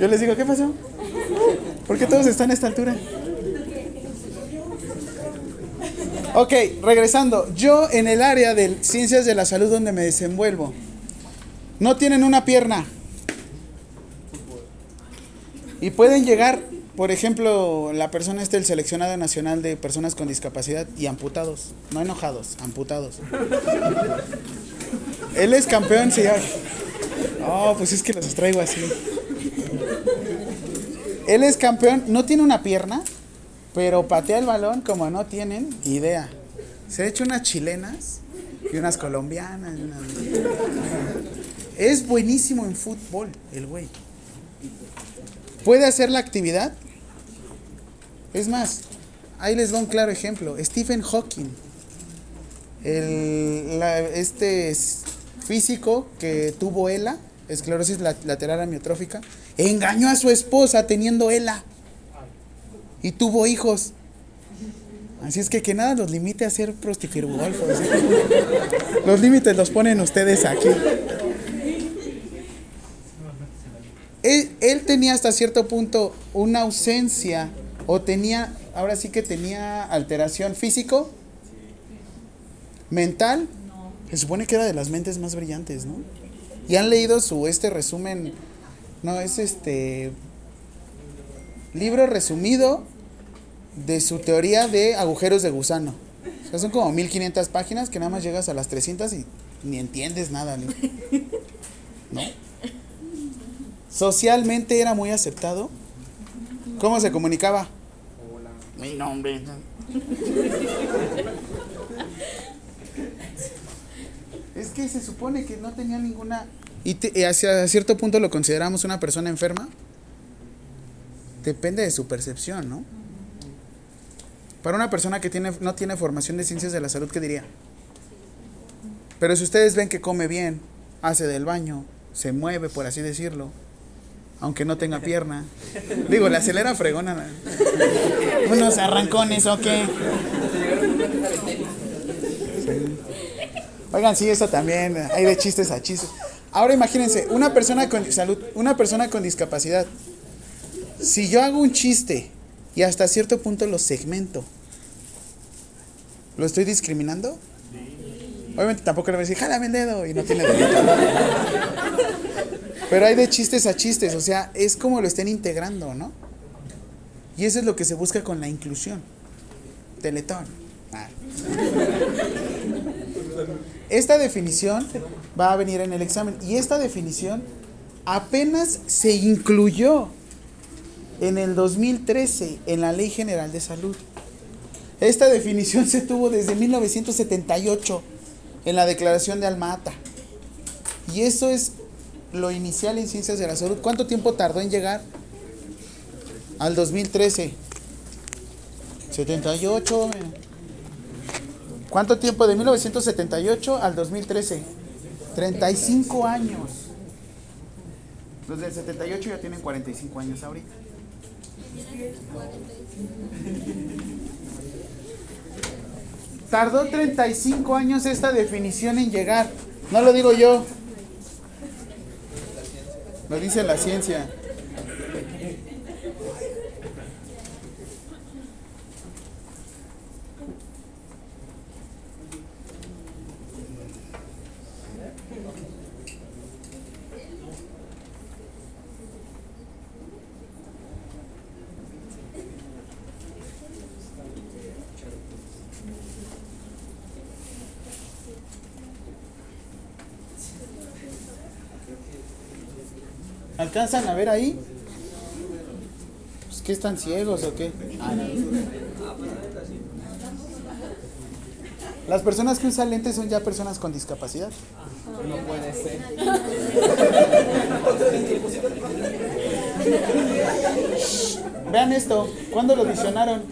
Yo les digo, ¿qué pasó? ¿Por qué todos están a esta altura? Ok, regresando. Yo en el área de ciencias de la salud donde me desenvuelvo, no tienen una pierna. Y pueden llegar, por ejemplo, la persona este, el seleccionado nacional de personas con discapacidad y amputados. No enojados, amputados. Él es campeón, sí. Oh, pues es que los traigo así. Él es campeón, no tiene una pierna, pero patea el balón como no tienen idea. Se ha hecho unas chilenas y unas colombianas. Es buenísimo en fútbol, el güey. Puede hacer la actividad. Es más, ahí les doy un claro ejemplo. Stephen Hawking, el, este físico que tuvo ELA, esclerosis lateral amiotrófica, engañó a su esposa teniendo ELA y tuvo hijos. Así es que que nada los limite a ser prostifirudolfos. Los límites los ponen ustedes aquí. Él, él, tenía hasta cierto punto una ausencia o tenía, ahora sí que tenía alteración físico, mental. Se supone que era de las mentes más brillantes, ¿no? Y han leído su este resumen, no, es este libro resumido de su teoría de agujeros de gusano. O sea, son como 1500 páginas que nada más llegas a las 300 y ni entiendes nada, ¿no? ¿No? Socialmente era muy aceptado. ¿Cómo se comunicaba? Hola. Mi nombre. Es que se supone que no tenía ninguna... Y, y hacia cierto punto lo consideramos una persona enferma. Depende de su percepción, ¿no? Para una persona que tiene, no tiene formación de ciencias de la salud, ¿qué diría? Pero si ustedes ven que come bien, hace del baño, se mueve, por así decirlo, aunque no tenga pierna. Digo, le acelera fregona. Unos arrancones, ¿o qué? Oigan, sí, eso también, hay de chistes a chistes. Ahora imagínense, una persona con salud, una persona con discapacidad. Si yo hago un chiste y hasta cierto punto lo segmento, ¿lo estoy discriminando? Obviamente tampoco le voy a decir, jálame el dedo y no tiene dedo. Pero hay de chistes a chistes, o sea, es como lo estén integrando, ¿no? Y eso es lo que se busca con la inclusión. Teletón. Ah. Esta definición va a venir en el examen y esta definición apenas se incluyó en el 2013 en la Ley General de Salud. Esta definición se tuvo desde 1978 en la Declaración de Alma-Ata. Y eso es lo inicial en ciencias de la salud. ¿Cuánto tiempo tardó en llegar? Al 2013. 78. ¿Cuánto tiempo? De 1978 al 2013. 35 años. Los del 78 ya tienen 45 años ahorita. Tardó 35 años esta definición en llegar. No lo digo yo. Lo dice la ciencia. ¿Alcanzan a ver ahí? Pues, ¿Qué están ciegos o qué? Ah, Las personas que usan lentes son ya personas con discapacidad. No puede ser. Vean esto, ¿cuándo lo visionaron?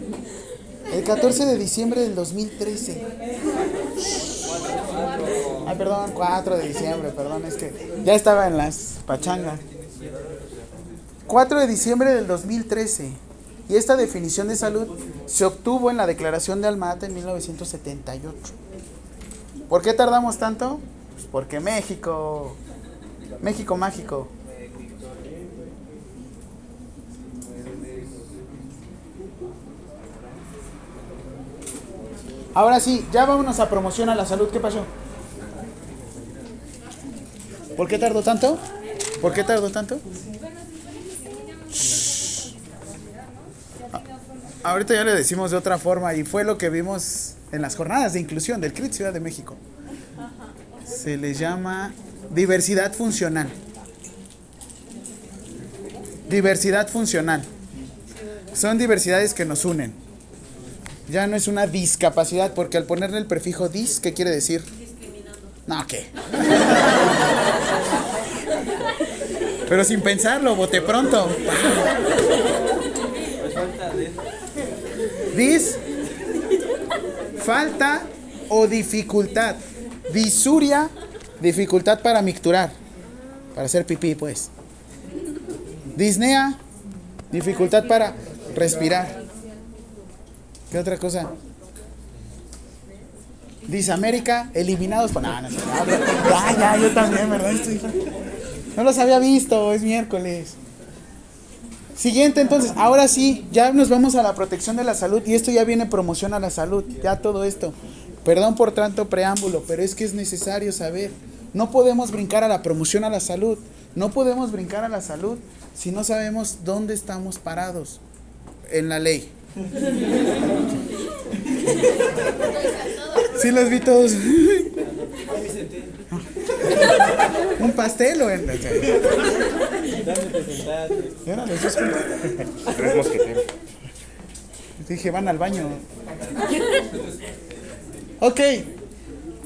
El 14 de diciembre del 2013. Ay, perdón, 4 de diciembre, perdón, es que ya estaba en las pachangas. 4 de diciembre del 2013. Y esta definición de salud se obtuvo en la Declaración de Almata en 1978. ¿Por qué tardamos tanto? Pues porque México, México mágico. Ahora sí, ya vámonos a promoción a la salud. ¿Qué pasó? ¿Por qué tardó tanto? ¿Por qué tardó tanto? A- Ahorita ya le decimos de otra forma y fue lo que vimos en las jornadas de inclusión del CRIT Ciudad de México. Se le llama diversidad funcional. Diversidad funcional. Son diversidades que nos unen. Ya no es una discapacidad, porque al ponerle el prefijo dis, ¿qué quiere decir? No, ¿qué? Pero sin pensarlo, bote pronto. Dis, falta o dificultad. Disuria, dificultad para micturar. Para hacer pipí, pues. Disnea, dificultad para respirar. ¿Qué otra cosa? Disamérica, eliminados por. No, no, sé. Ya, ya, yo también, ¿verdad? Estoy- No los había visto, es miércoles. Siguiente, entonces, ahora sí, ya nos vamos a la protección de la salud y esto ya viene promoción a la salud, ya todo esto. Perdón por tanto preámbulo, pero es que es necesario saber. No podemos brincar a la promoción a la salud, no podemos brincar a la salud si no sabemos dónde estamos parados en la ley. Sí los vi todos. Un pastel o en... Eran los dos juntos. Tres mosqueteros. Dije, van al baño. Ok.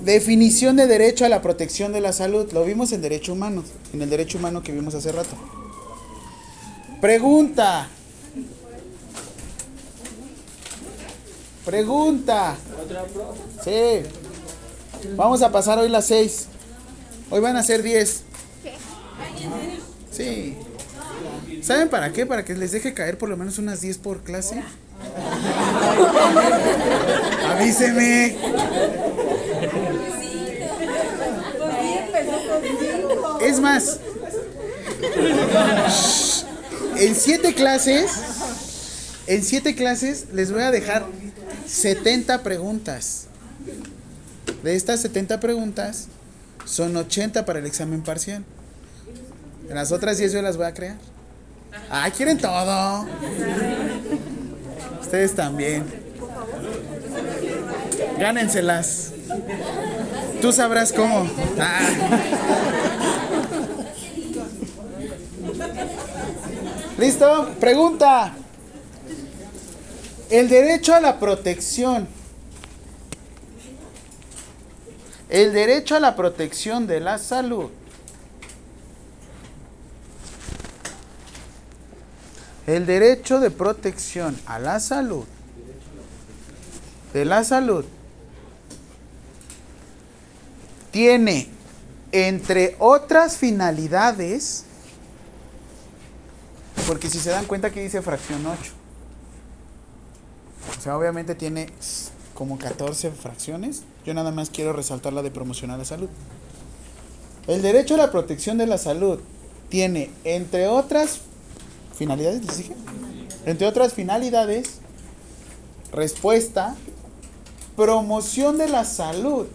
Definición de derecho a la protección de la salud. Lo vimos en derecho humano. En el derecho humano que vimos hace rato. Pregunta. Pregunta. Sí. Vamos a pasar hoy las seis. Hoy van a ser diez. Sí. ¿Saben para qué? Para que les deje caer por lo menos unas 10 por clase. Avíseme. Es más, en siete clases, en siete clases les voy a dejar 70 preguntas. De estas 70 preguntas, son 80 para el examen parcial. Las otras 10 yo las voy a crear. Ah, quieren todo. Ustedes también. Gánenselas. Tú sabrás cómo. Ah. ¿Listo? Pregunta. El derecho a la protección. El derecho a la protección de la salud. El derecho de protección a la salud. De la salud. Tiene, entre otras finalidades, porque si se dan cuenta que dice fracción 8. O sea, obviamente tiene como 14 fracciones. Yo nada más quiero resaltar la de promocionar la salud. El derecho a la protección de la salud tiene, entre otras finalidades, ¿les dije? Entre otras finalidades, respuesta, promoción de la salud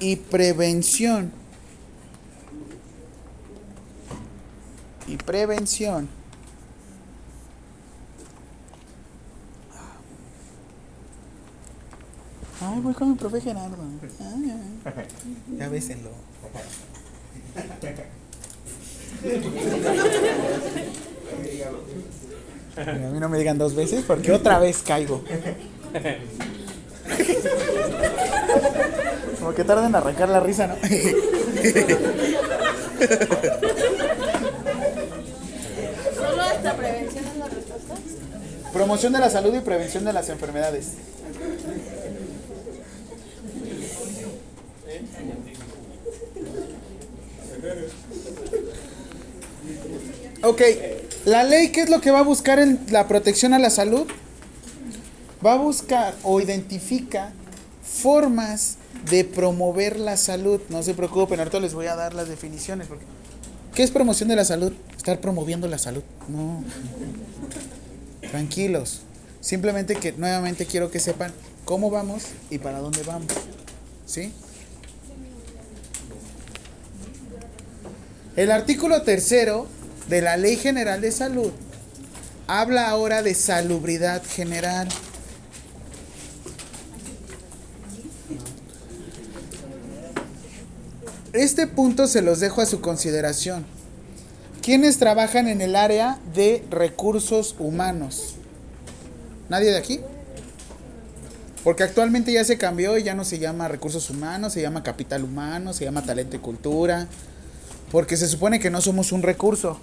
y prevención. Y prevención. Ay, voy con mi profe Gerardo. Ay, ay. Ya bésenlo. A mí no me digan dos veces porque otra vez caigo. Como que tardan en arrancar la risa, ¿no? ¿Solo hasta prevención es la respuesta? Promoción de la salud y prevención de las enfermedades. Ok, La ley, ¿qué es lo que va a buscar en la protección a la salud? Va a buscar o identifica formas de promover la salud. No se preocupen, ahorita les voy a dar las definiciones. Porque ¿Qué es promoción de la salud? Estar promoviendo la salud. No. Tranquilos. Simplemente que nuevamente quiero que sepan cómo vamos y para dónde vamos. ¿Sí? El artículo tercero de la Ley General de Salud habla ahora de salubridad general. Este punto se los dejo a su consideración. ¿Quiénes trabajan en el área de recursos humanos? ¿Nadie de aquí? Porque actualmente ya se cambió y ya no se llama recursos humanos, se llama capital humano, se llama talento y cultura. Porque se supone que no somos un recurso.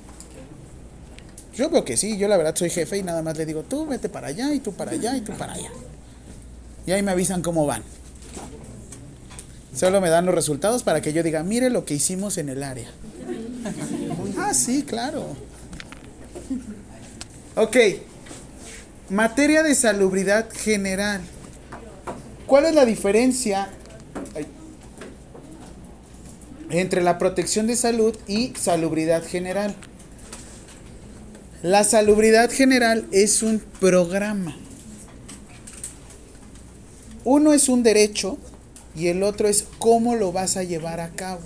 Yo veo que sí, yo la verdad soy jefe y nada más le digo, tú vete para allá y tú para allá y tú para allá. Y ahí me avisan cómo van. Solo me dan los resultados para que yo diga, mire lo que hicimos en el área. ah, sí, claro. Ok. Materia de salubridad general. ¿Cuál es la diferencia entre la protección de salud y salubridad general? La salubridad general es un programa. Uno es un derecho y el otro es cómo lo vas a llevar a cabo.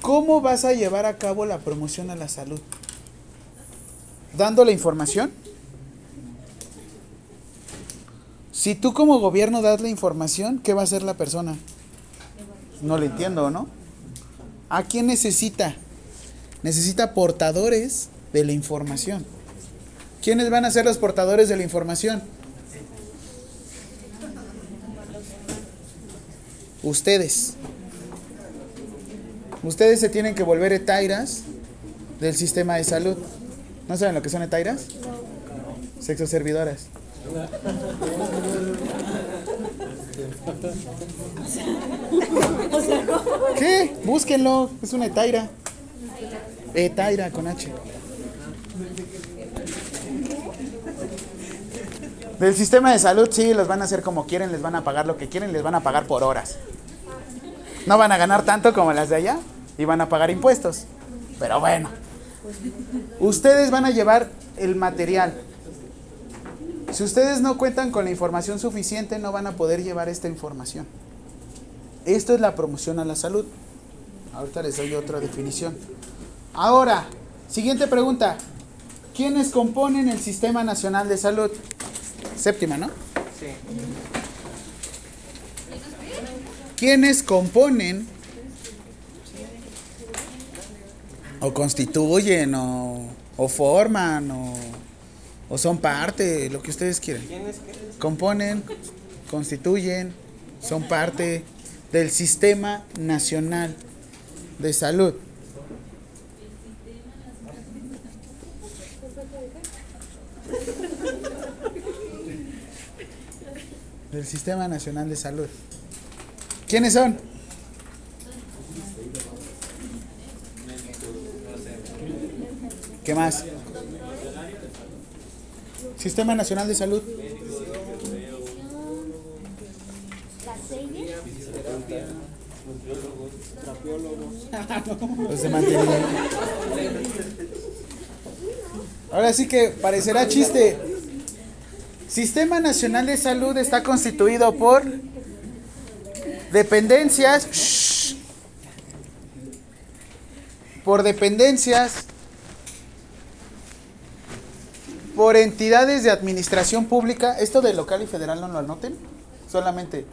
¿Cómo vas a llevar a cabo la promoción a la salud? ¿Dando la información? Si tú como gobierno das la información, ¿qué va a hacer la persona? No le entiendo, ¿no? ¿A quién necesita? Necesita portadores de la información. ¿Quiénes van a ser los portadores de la información? Ustedes. Ustedes se tienen que volver etairas del sistema de salud. ¿No saben lo que son etairas? Sexo servidoras. ¿Qué? Búsquenlo. Es una etaira. Etaira con H. Del sistema de salud, sí, los van a hacer como quieren, les van a pagar lo que quieren, les van a pagar por horas. No van a ganar tanto como las de allá y van a pagar impuestos. Pero bueno, ustedes van a llevar el material. Si ustedes no cuentan con la información suficiente, no van a poder llevar esta información. Esto es la promoción a la salud. Ahorita les doy otra definición. Ahora, siguiente pregunta. ¿Quiénes componen el Sistema Nacional de Salud? Séptima, ¿no? Sí. ¿Quiénes componen o constituyen o, o forman o, o son parte, lo que ustedes quieran? Componen, constituyen, son parte del Sistema Nacional de Salud. Del Sistema Nacional de Salud. ¿Quiénes son? ¿Qué más? Sistema Nacional de Salud. Ahora sí que parecerá chiste. Sistema Nacional de Salud está constituido por dependencias. Por dependencias. Por entidades de administración pública. Esto de local y federal no lo anoten. Solamente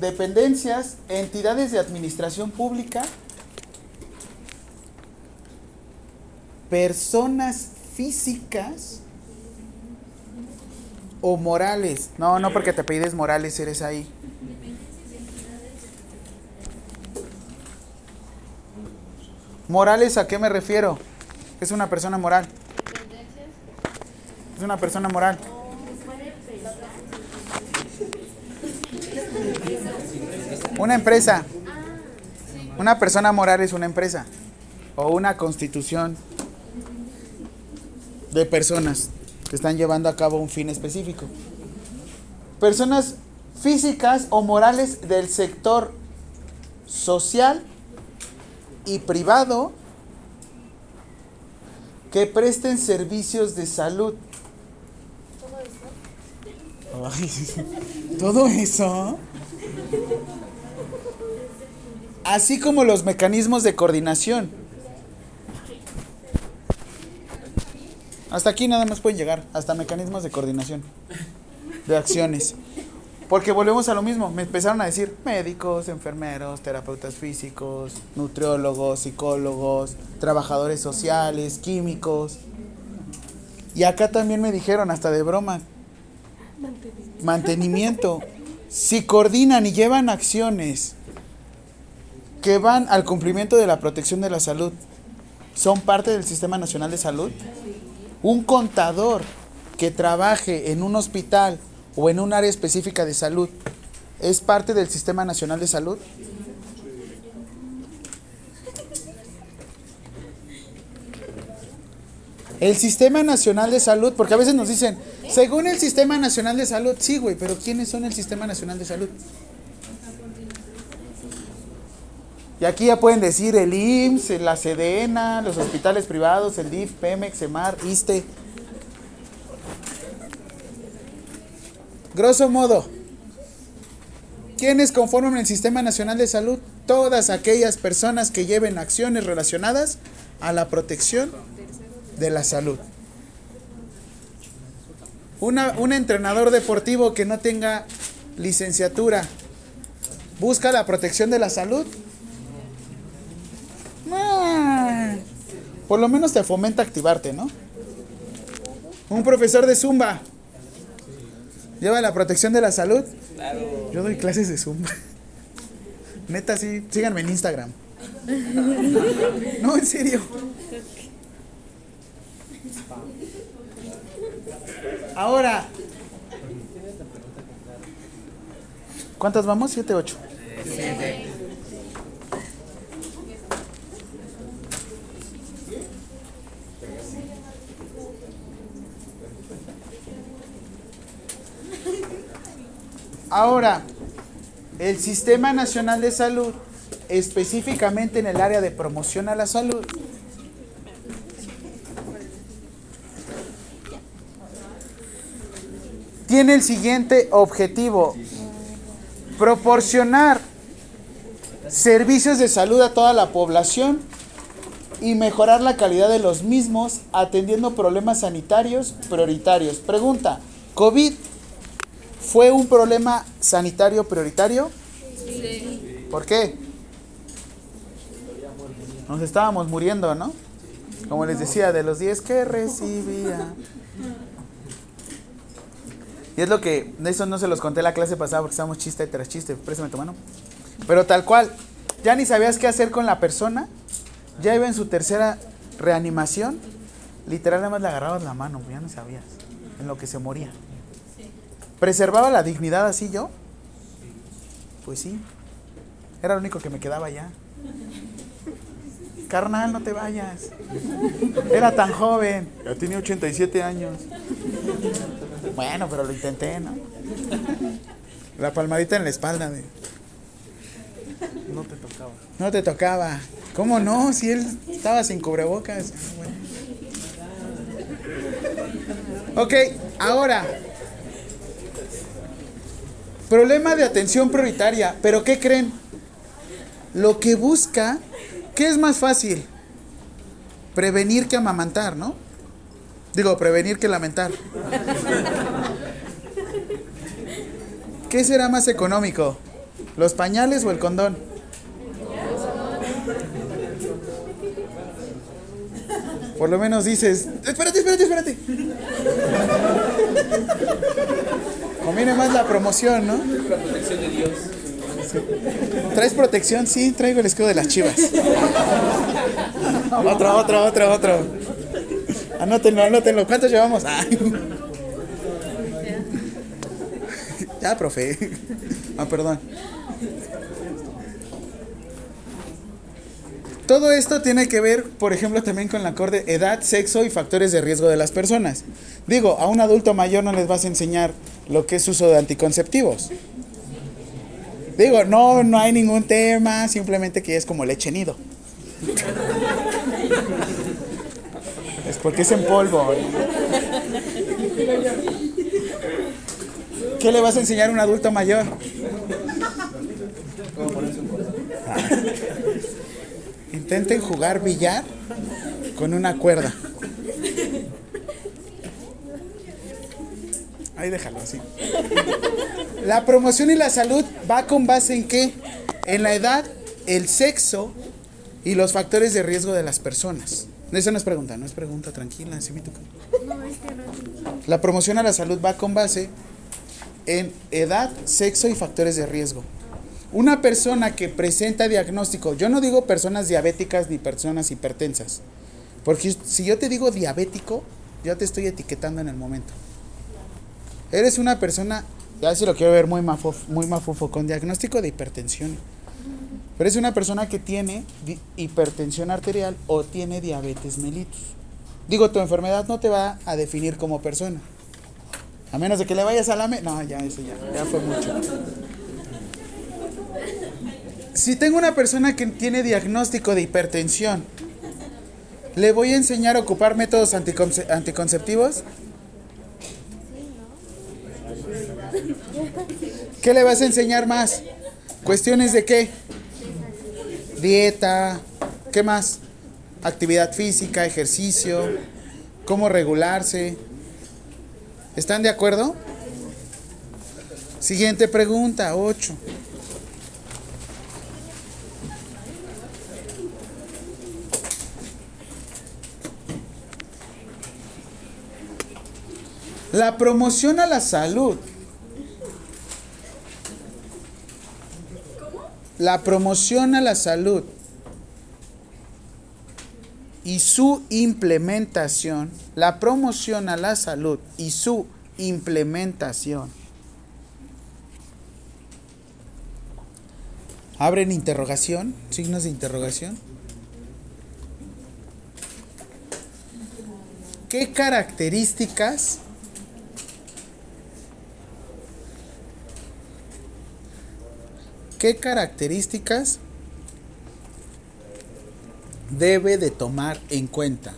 dependencias, entidades de administración pública, personas físicas o morales. No, no porque te pides morales eres ahí. Morales, ¿a qué me refiero? Es una persona moral. Es una persona moral. Una empresa. Una persona moral es una empresa. o una constitución de personas que están llevando a cabo un fin específico. Personas físicas o morales del sector social y privado que presten servicios de salud. Ay, Todo eso. Así como los mecanismos de coordinación. Hasta aquí nada más pueden llegar, hasta mecanismos de coordinación, de acciones. Porque volvemos a lo mismo, me empezaron a decir médicos, enfermeros, terapeutas físicos, nutriólogos, psicólogos, trabajadores sociales, químicos. Y acá también me dijeron, hasta de broma, mantenimiento. Si coordinan y llevan acciones que van al cumplimiento de la protección de la salud, son parte del Sistema Nacional de Salud. Un contador que trabaje en un hospital o en un área específica de salud es parte del Sistema Nacional de Salud. El Sistema Nacional de Salud, porque a veces nos dicen, según el Sistema Nacional de Salud, sí, güey, pero ¿quiénes son el Sistema Nacional de Salud? Y aquí ya pueden decir el IMSS, la SEDENA, los hospitales privados, el DIF, PEMEX, EMAR, ISTE. Grosso modo, ¿quiénes conforman el Sistema Nacional de Salud? Todas aquellas personas que lleven acciones relacionadas a la protección de la salud. Un entrenador deportivo que no tenga licenciatura busca la protección de la salud. Ah, por lo menos te fomenta activarte, ¿no? Un profesor de zumba lleva la protección de la salud. Yo doy clases de zumba. Neta, sí, síganme en Instagram. No, en serio. Ahora. ¿Cuántas vamos? ¿Siete, ocho? Ahora, el Sistema Nacional de Salud, específicamente en el área de promoción a la salud, tiene el siguiente objetivo, proporcionar servicios de salud a toda la población y mejorar la calidad de los mismos atendiendo problemas sanitarios prioritarios. Pregunta, ¿COVID fue un problema sanitario prioritario? Sí. ¿Por qué? Nos estábamos muriendo, ¿no? Como les decía, de los 10 que recibía. Y es lo que, eso no se los conté la clase pasada porque estábamos chiste tras chiste, préstame tu mano. Pero tal cual, ya ni sabías qué hacer con la persona, ya iba en su tercera reanimación, literal nada más le agarrabas la mano, ya no sabías, en lo que se moría. ¿Preservaba la dignidad así yo? Pues sí, era lo único que me quedaba ya. Carnal, no te vayas. Era tan joven, ya tenía 87 años. Bueno, pero lo intenté, ¿no? La palmadita en la espalda de... No te tocaba. No te tocaba. ¿Cómo no? Si él estaba sin cubrebocas. Ok, ahora. Problema de atención prioritaria. ¿Pero qué creen? Lo que busca, ¿qué es más fácil? Prevenir que amamantar, ¿no? Digo, prevenir que lamentar. ¿Qué será más económico? ¿Los pañales o el condón? Por lo menos dices, espérate, espérate, espérate. Conviene más la promoción, ¿no? La protección de Dios. ¿Traes protección? Sí, traigo el escudo de las chivas. otro, otro, otro, otro. Anótenlo, anótenlo. ¿Cuántos llevamos? Ay. Ya, profe. Ah, perdón. Todo esto tiene que ver, por ejemplo, también con la acorde edad, sexo y factores de riesgo de las personas. Digo, a un adulto mayor no les vas a enseñar lo que es uso de anticonceptivos. Digo, no, no hay ningún tema, simplemente que es como leche nido. Es porque es en polvo. ¿Qué le vas a enseñar a un adulto mayor? Intenten jugar billar con una cuerda. Ahí déjalo así. La promoción y la salud va con base en qué? En la edad, el sexo y los factores de riesgo de las personas. Eso no es pregunta, no es pregunta, tranquila, sí toca. La promoción a la salud va con base en edad, sexo y factores de riesgo. Una persona que presenta diagnóstico, yo no digo personas diabéticas ni personas hipertensas, porque si yo te digo diabético, ya te estoy etiquetando en el momento. Eres una persona, ya si lo quiero ver muy, mafuf, muy mafufo, con diagnóstico de hipertensión. Pero es una persona que tiene hipertensión arterial o tiene diabetes mellitus. Digo, tu enfermedad no te va a definir como persona. A menos de que le vayas a la... me- no, ya, eso ya, ya fue mucho. Si tengo una persona que tiene diagnóstico de hipertensión, ¿le voy a enseñar a ocupar métodos anticonce- anticonceptivos? ¿Qué le vas a enseñar más? ¿Cuestiones de qué? Dieta, ¿qué más? Actividad física, ejercicio, cómo regularse. ¿Están de acuerdo? Siguiente pregunta, 8. La promoción a la salud. La promoción a la salud y su implementación, la promoción a la salud y su implementación. Abren interrogación, signos de interrogación. ¿Qué características qué características debe de tomar en cuenta?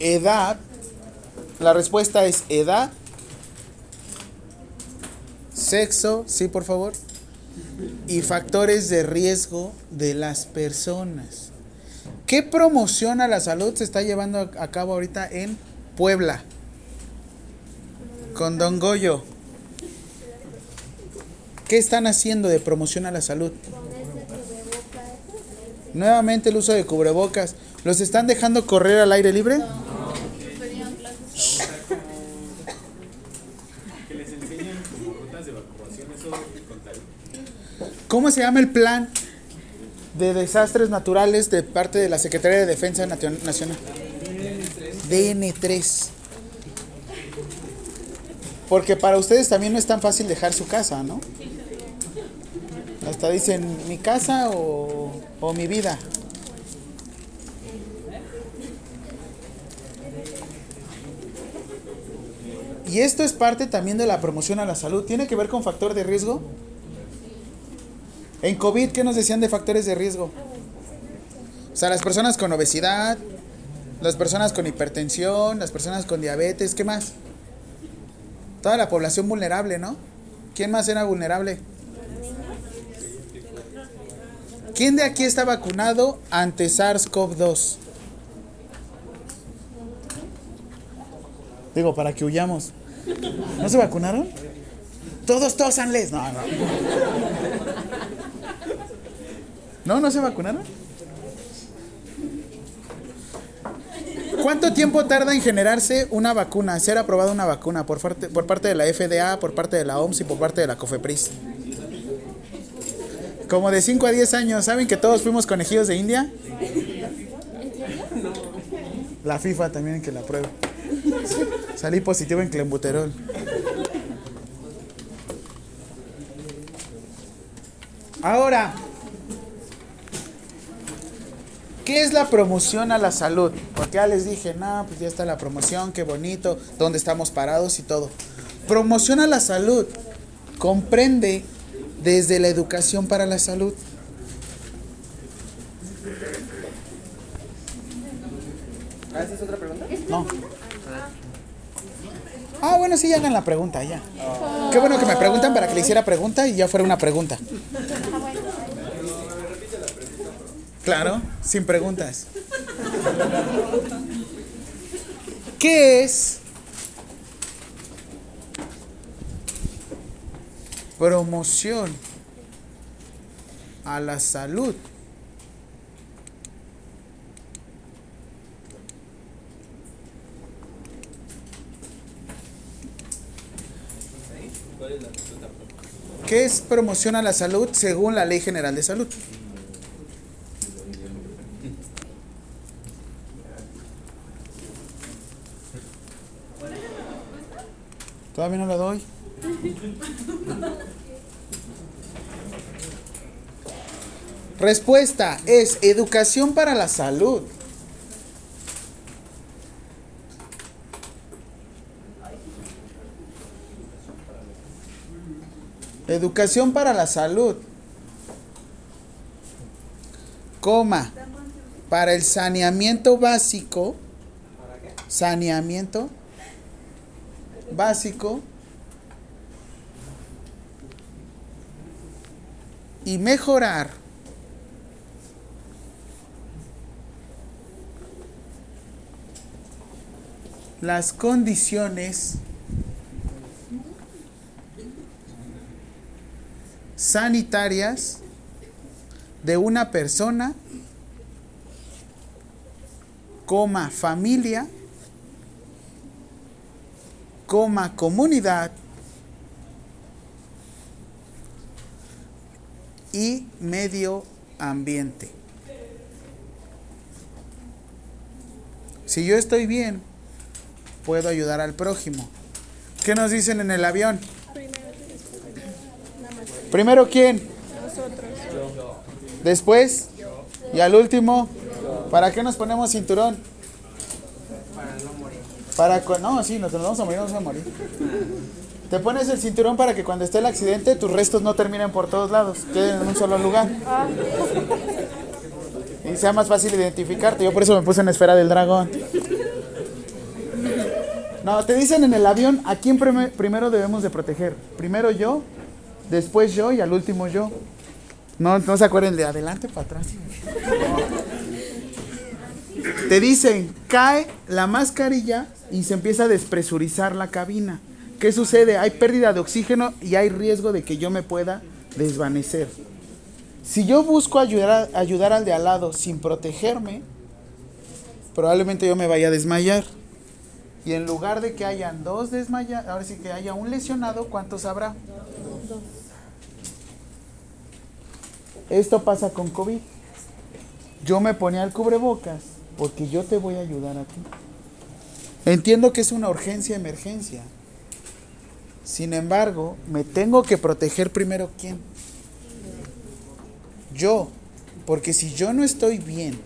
Edad. La respuesta es edad. Sexo, sí, por favor. Y factores de riesgo de las personas. ¿Qué promoción a la salud se está llevando a cabo ahorita en Puebla? Con Don Goyo. ¿Qué están haciendo de promoción a la salud? Nuevamente el uso de cubrebocas. ¿Los están dejando correr al aire libre? ¿Cómo se llama el plan de desastres naturales de parte de la Secretaría de Defensa Nacional? DN3. Porque para ustedes también no es tan fácil dejar su casa, ¿no? Hasta dicen mi casa o, o mi vida. Y esto es parte también de la promoción a la salud. ¿Tiene que ver con factor de riesgo? En COVID, ¿qué nos decían de factores de riesgo? O sea, las personas con obesidad, las personas con hipertensión, las personas con diabetes, ¿qué más? Toda la población vulnerable, ¿no? ¿Quién más era vulnerable? ¿Quién de aquí está vacunado ante SARS-CoV-2? Digo, para que huyamos. ¿No se vacunaron? Todos, todos anles. No, no. ¿No? ¿No se vacunaron? ¿Cuánto tiempo tarda en generarse una vacuna, ser aprobada una vacuna por parte, por parte de la FDA, por parte de la OMS y por parte de la COFEPRIS? Como de 5 a 10 años. ¿Saben que todos fuimos conejillos de India? La FIFA también que la apruebe. Salí positivo en clenbuterol. Ahora, ¿qué es la promoción a la salud? Porque ya les dije, no, pues ya está la promoción, qué bonito, dónde estamos parados y todo. Promoción a la salud comprende desde la educación para la salud. ¿Esa es otra pregunta? No. Ah, bueno, sí, hagan la pregunta ya. Qué bueno que me preguntan para que le hiciera pregunta y ya fuera una pregunta. Claro, sin preguntas. ¿Qué es promoción a la salud? ¿Qué es promoción a la salud según la Ley General de Salud? Todavía no la doy. Respuesta es educación para la salud. Educación para la salud. Coma. Para el saneamiento básico. Saneamiento básico. Y mejorar las condiciones sanitarias de una persona, coma familia, coma comunidad y medio ambiente. Si yo estoy bien, puedo ayudar al prójimo. ¿Qué nos dicen en el avión? Primero quién? Después y al último, ¿para qué nos ponemos cinturón? Para no, sí, nos, vamos a morir, nos vamos a morir. Te pones el cinturón para que cuando esté el accidente tus restos no terminen por todos lados, queden en un solo lugar. Y sea más fácil identificarte. Yo por eso me puse en esfera del dragón. No, te dicen en el avión a quién prime- primero debemos de proteger. Primero yo, después yo y al último yo. No, no se acuerden de adelante para atrás. Te dicen, cae la mascarilla y se empieza a despresurizar la cabina. ¿Qué sucede? Hay pérdida de oxígeno y hay riesgo de que yo me pueda desvanecer. Si yo busco ayudar, ayudar al de al lado sin protegerme, probablemente yo me vaya a desmayar. Y en lugar de que hayan dos desmayados, ahora sí que haya un lesionado, ¿cuántos habrá? Esto pasa con COVID. Yo me ponía el cubrebocas porque yo te voy a ayudar a ti. Entiendo que es una urgencia, emergencia. Sin embargo, me tengo que proteger primero quién. Yo. Porque si yo no estoy bien,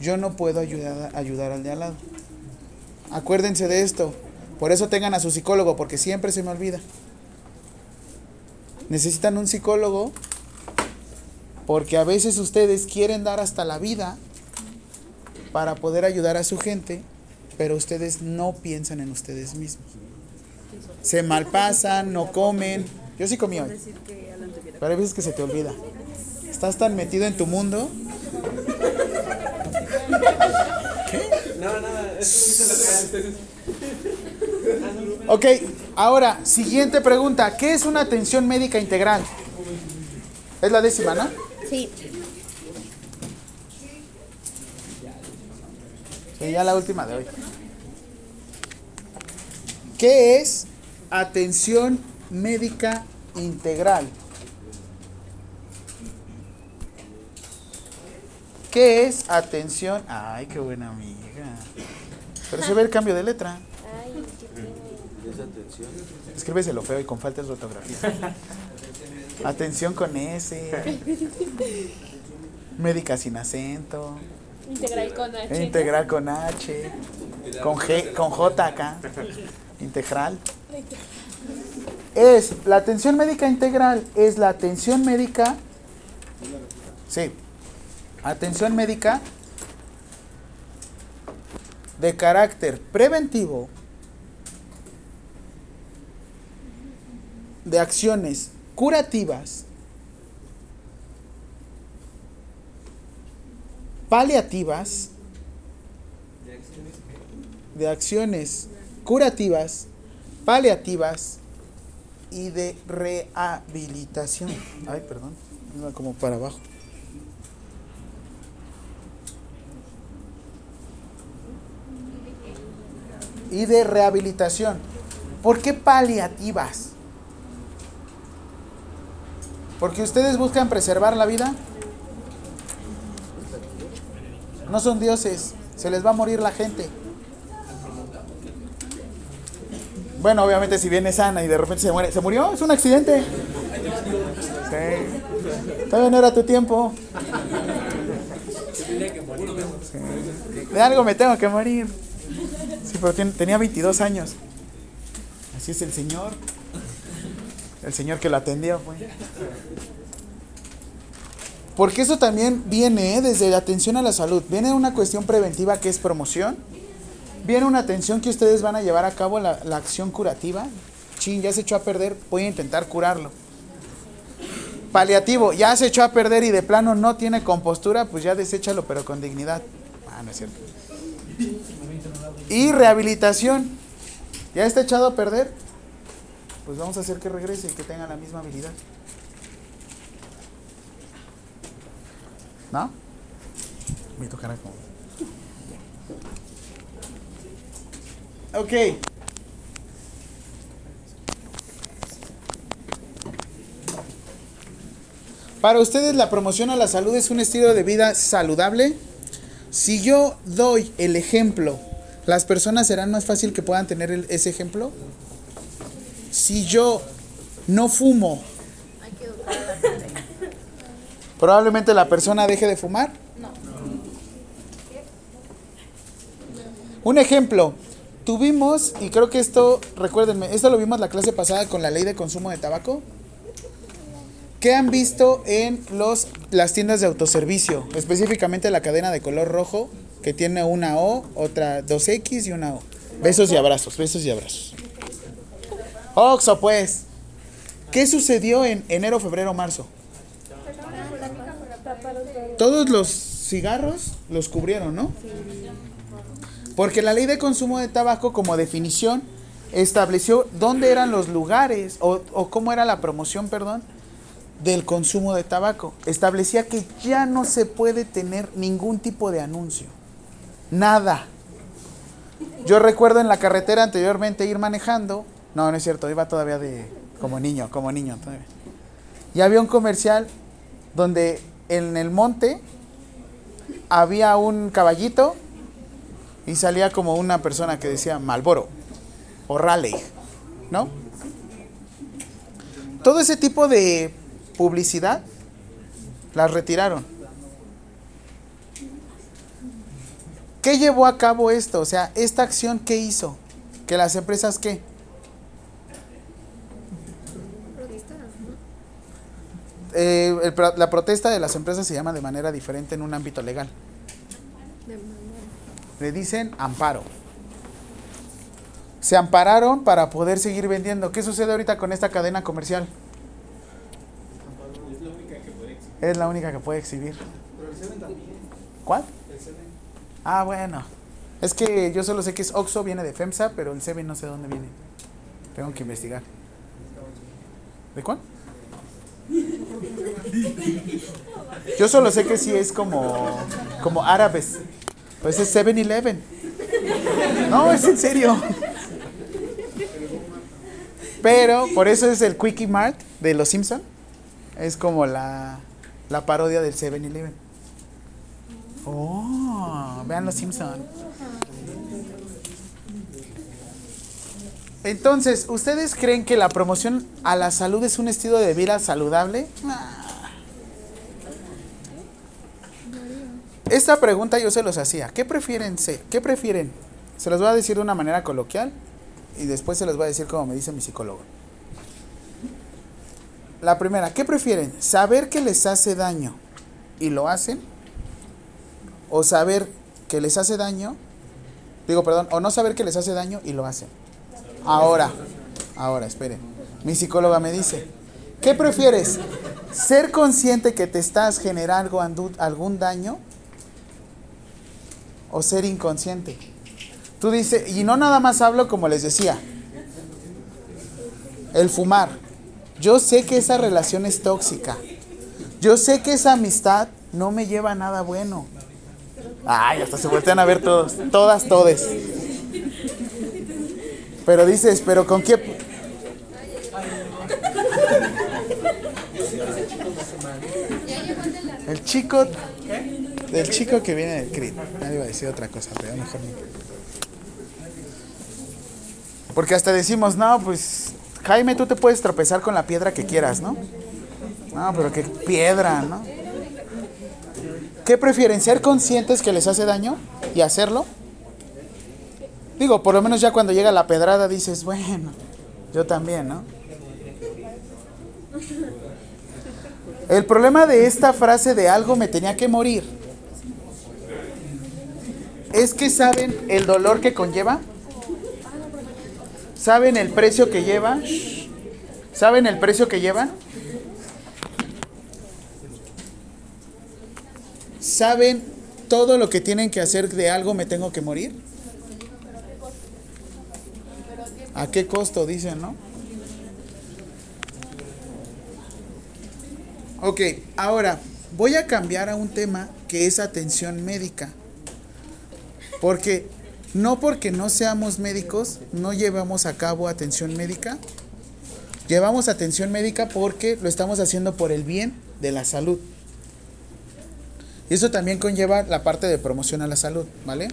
yo no puedo ayudar, ayudar al de al lado. Acuérdense de esto. Por eso tengan a su psicólogo, porque siempre se me olvida. Necesitan un psicólogo porque a veces ustedes quieren dar hasta la vida para poder ayudar a su gente, pero ustedes no piensan en ustedes mismos. Se malpasan, no comen. Yo sí comí hoy. Pero hay veces que se te olvida. Estás tan metido en tu mundo. No, nada, Ok, ahora, siguiente pregunta. ¿Qué es una atención médica integral? Es la décima, ¿no? Sí. Sí, ya la última de hoy. ¿Qué es atención médica integral? ¿Qué es atención? Ay, qué buena amiga. Pero se ve el cambio de letra. Ay, qué Escríbeselo feo y con faltas de ortografía. Atención con S. Médica sin acento. Integral con H. Integral con H. Con G, con J acá. Integral. Es la atención médica integral, es la atención médica. Sí. Atención médica de carácter preventivo de acciones curativas, paliativas, de acciones curativas, paliativas y de rehabilitación. Ay, perdón, iba como para abajo. Y de rehabilitación. ¿Por qué paliativas? Porque ustedes buscan preservar la vida. No son dioses, se les va a morir la gente. Bueno, obviamente si viene sana y de repente se muere, ¿se murió? ¿Es un accidente? Sí. Todavía no era tu tiempo. Sí. De algo me tengo que morir. Sí, pero ten- tenía 22 años. Así es el Señor. El Señor que lo atendió, pues. Porque eso también viene ¿eh? desde la atención a la salud. Viene una cuestión preventiva que es promoción. Viene una atención que ustedes van a llevar a cabo la, la acción curativa. Chin, ya se echó a perder, voy a intentar curarlo. Paliativo, ya se echó a perder y de plano no tiene compostura, pues ya deséchalo, pero con dignidad. Ah, no es cierto. Y rehabilitación, ya está echado a perder, pues vamos a hacer que regrese y que tenga la misma habilidad. ¿No? Me tocará como. Ok. Para ustedes la promoción a la salud es un estilo de vida saludable. Si yo doy el ejemplo, ¿las personas serán más fácil que puedan tener el- ese ejemplo? Si yo no fumo, probablemente la persona deje de fumar. Un ejemplo, tuvimos, y creo que esto, recuérdenme, esto lo vimos la clase pasada con la ley de consumo de tabaco. ¿Qué han visto en los, las tiendas de autoservicio? Específicamente la cadena de color rojo, que tiene una O, otra 2X y una O. Besos y abrazos, besos y abrazos. Oxo, pues. ¿Qué sucedió en enero, febrero, marzo? Todos los cigarros los cubrieron, ¿no? Porque la ley de consumo de tabaco, como definición, estableció dónde eran los lugares o, cómo era la promoción, perdón, del consumo de tabaco. Establecía que ya no se puede tener ningún tipo de anuncio. Nada. Yo recuerdo en la carretera anteriormente ir manejando. No, no es cierto, iba todavía de como niño, como niño todavía. Y había un comercial donde en el monte había un caballito y salía como una persona que decía Malboro o Raleigh, ¿no? Todo ese tipo de publicidad las retiraron. ¿Qué llevó a cabo esto? O sea, esta acción, ¿qué hizo? Que las empresas, ¿qué? Eh, el la protesta de las empresas se llama de manera diferente en un ámbito legal. Le dicen amparo. Se ampararon para poder seguir vendiendo. ¿Qué sucede ahorita con esta cadena comercial? Es la única que puede exhibir. ¿Cuál? Ah, bueno. Es que yo solo sé que es Oxxo, viene de FEMSA, pero el Seven no sé dónde viene. Tengo que investigar. ¿De cuál? Yo solo sé que sí es como, como árabes. Pues es 7-Eleven. No, es en serio. Pero por eso es el Quickie Mart de los Simpson. Es como la, la parodia del 7-Eleven. Oh, vean los Simpson. Entonces, ¿ustedes creen que la promoción a la salud es un estilo de vida saludable? Esta pregunta yo se los hacía. ¿Qué prefieren? ¿Qué prefieren? Se los voy a decir de una manera coloquial y después se los voy a decir como me dice mi psicólogo. La primera, ¿qué prefieren? ¿Saber que les hace daño y lo hacen? ¿O saber que les hace daño? Digo, perdón, o no saber que les hace daño y lo hacen. Ahora, ahora, esperen. Mi psicóloga me dice, ¿qué prefieres? ¿Ser consciente que te estás generando algún daño? ¿O ser inconsciente? Tú dices, y no nada más hablo como les decía, el fumar. Yo sé que esa relación es tóxica. Yo sé que esa amistad no me lleva a nada bueno. Ay, hasta se voltean a ver todos, todas, todes. Pero dices, pero ¿con qué? El chico, del chico que viene del CRIT. Nadie iba a decir otra cosa, pero mejor no. Porque hasta decimos, no, pues, Jaime, tú te puedes tropezar con la piedra que quieras, ¿no? No, pero qué piedra, ¿no? ¿Qué prefieren? ¿Ser conscientes que les hace daño y hacerlo? Digo, por lo menos ya cuando llega la pedrada dices, bueno, yo también, ¿no? El problema de esta frase de algo me tenía que morir es que saben el dolor que conlleva, saben el precio que lleva, saben el precio que llevan, saben todo lo que tienen que hacer de algo me tengo que morir. ¿A qué costo? Dicen, ¿no? Ok, ahora voy a cambiar a un tema que es atención médica. Porque no porque no seamos médicos, no llevamos a cabo atención médica. Llevamos atención médica porque lo estamos haciendo por el bien de la salud. Y eso también conlleva la parte de promoción a la salud, ¿vale?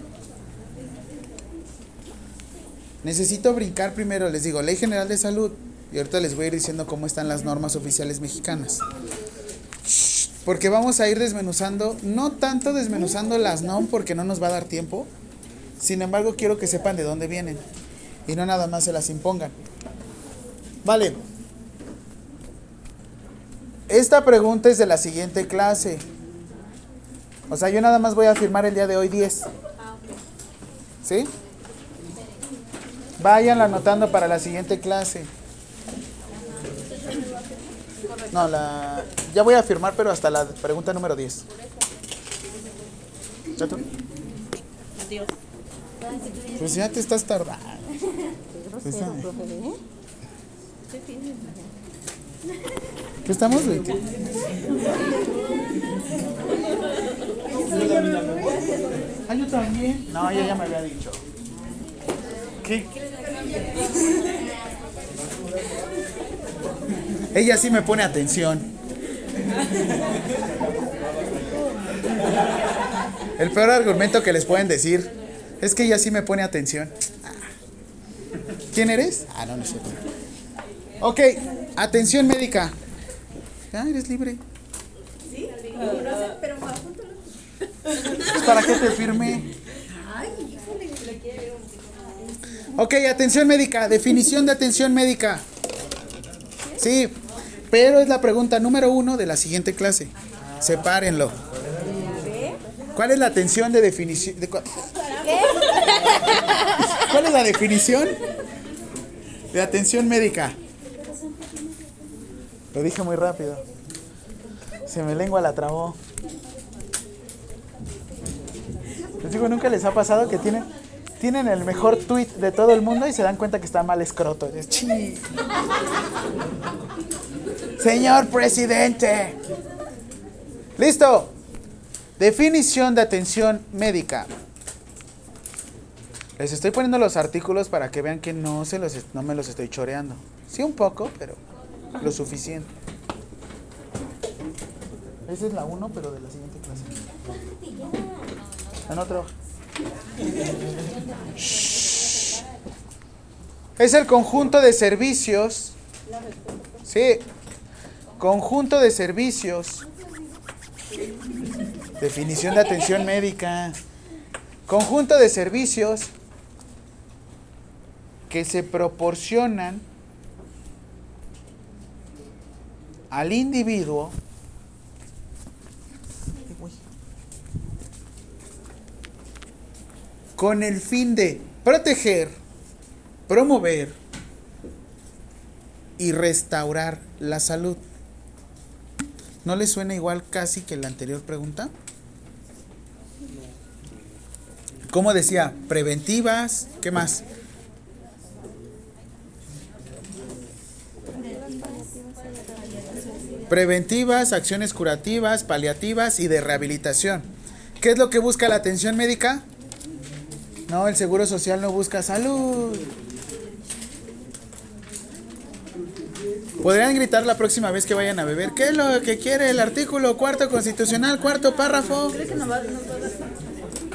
Necesito brincar primero, les digo, Ley General de Salud. Y ahorita les voy a ir diciendo cómo están las normas oficiales mexicanas. Porque vamos a ir desmenuzando, no tanto desmenuzando las NOM porque no nos va a dar tiempo. Sin embargo, quiero que sepan de dónde vienen. Y no nada más se las impongan. Vale. Esta pregunta es de la siguiente clase. O sea, yo nada más voy a firmar el día de hoy 10. ¿Sí? Vayan anotando para la siguiente clase. No, la ya voy a firmar, pero hasta la pregunta número 10. ¿Ya tú? Pues ya te estás tardando. Pues ya. ¿Qué estamos? güey? ¿Qué? Ah, yo también. No, ella ya me había dicho. ¿Qué? Ella sí me pone atención. El peor argumento que les pueden decir es que ella sí me pone atención. ¿Quién eres? Ah, no, no sé. Ok, atención médica. Ya, eres libre. ¿Sí? Pues, ¿Para qué te firme? Ok, atención médica. Definición de atención médica. Sí, pero es la pregunta número uno de la siguiente clase. Sepárenlo. ¿Cuál es la atención de definición? De ¿Cuál es la definición de atención médica? Lo dije muy rápido. Se me lengua la trabó. Les digo, nunca les ha pasado que tienen, tienen el mejor tweet de todo el mundo y se dan cuenta que está mal escroto. Señor presidente. Listo. Definición de atención médica. Les estoy poniendo los artículos para que vean que no, se los, no me los estoy choreando. Sí, un poco, pero lo suficiente. Esa es la 1, pero de la siguiente clase. En otro. Es el conjunto de servicios. Sí. Conjunto de servicios. Definición de atención médica. Conjunto de servicios que se proporcionan al individuo con el fin de proteger, promover y restaurar la salud. ¿No le suena igual casi que la anterior pregunta? ¿Cómo decía? Preventivas, ¿qué más? Preventivas, acciones curativas, paliativas y de rehabilitación. ¿Qué es lo que busca la atención médica? No, el seguro social no busca salud. Podrían gritar la próxima vez que vayan a beber. ¿Qué es lo que quiere el artículo cuarto constitucional, cuarto párrafo?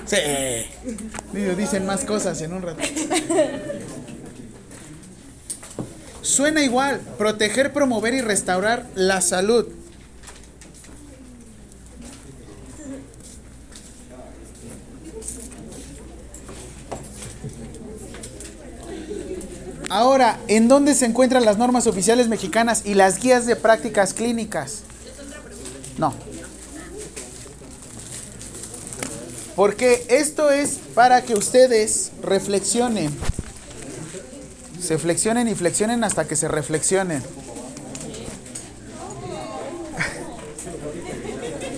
Sí. Digo, dicen más cosas en un rato. Suena igual. Proteger, promover y restaurar la salud. Ahora, ¿en dónde se encuentran las normas oficiales mexicanas y las guías de prácticas clínicas? No. Porque esto es para que ustedes reflexionen. Se flexionen y flexionen hasta que se reflexionen.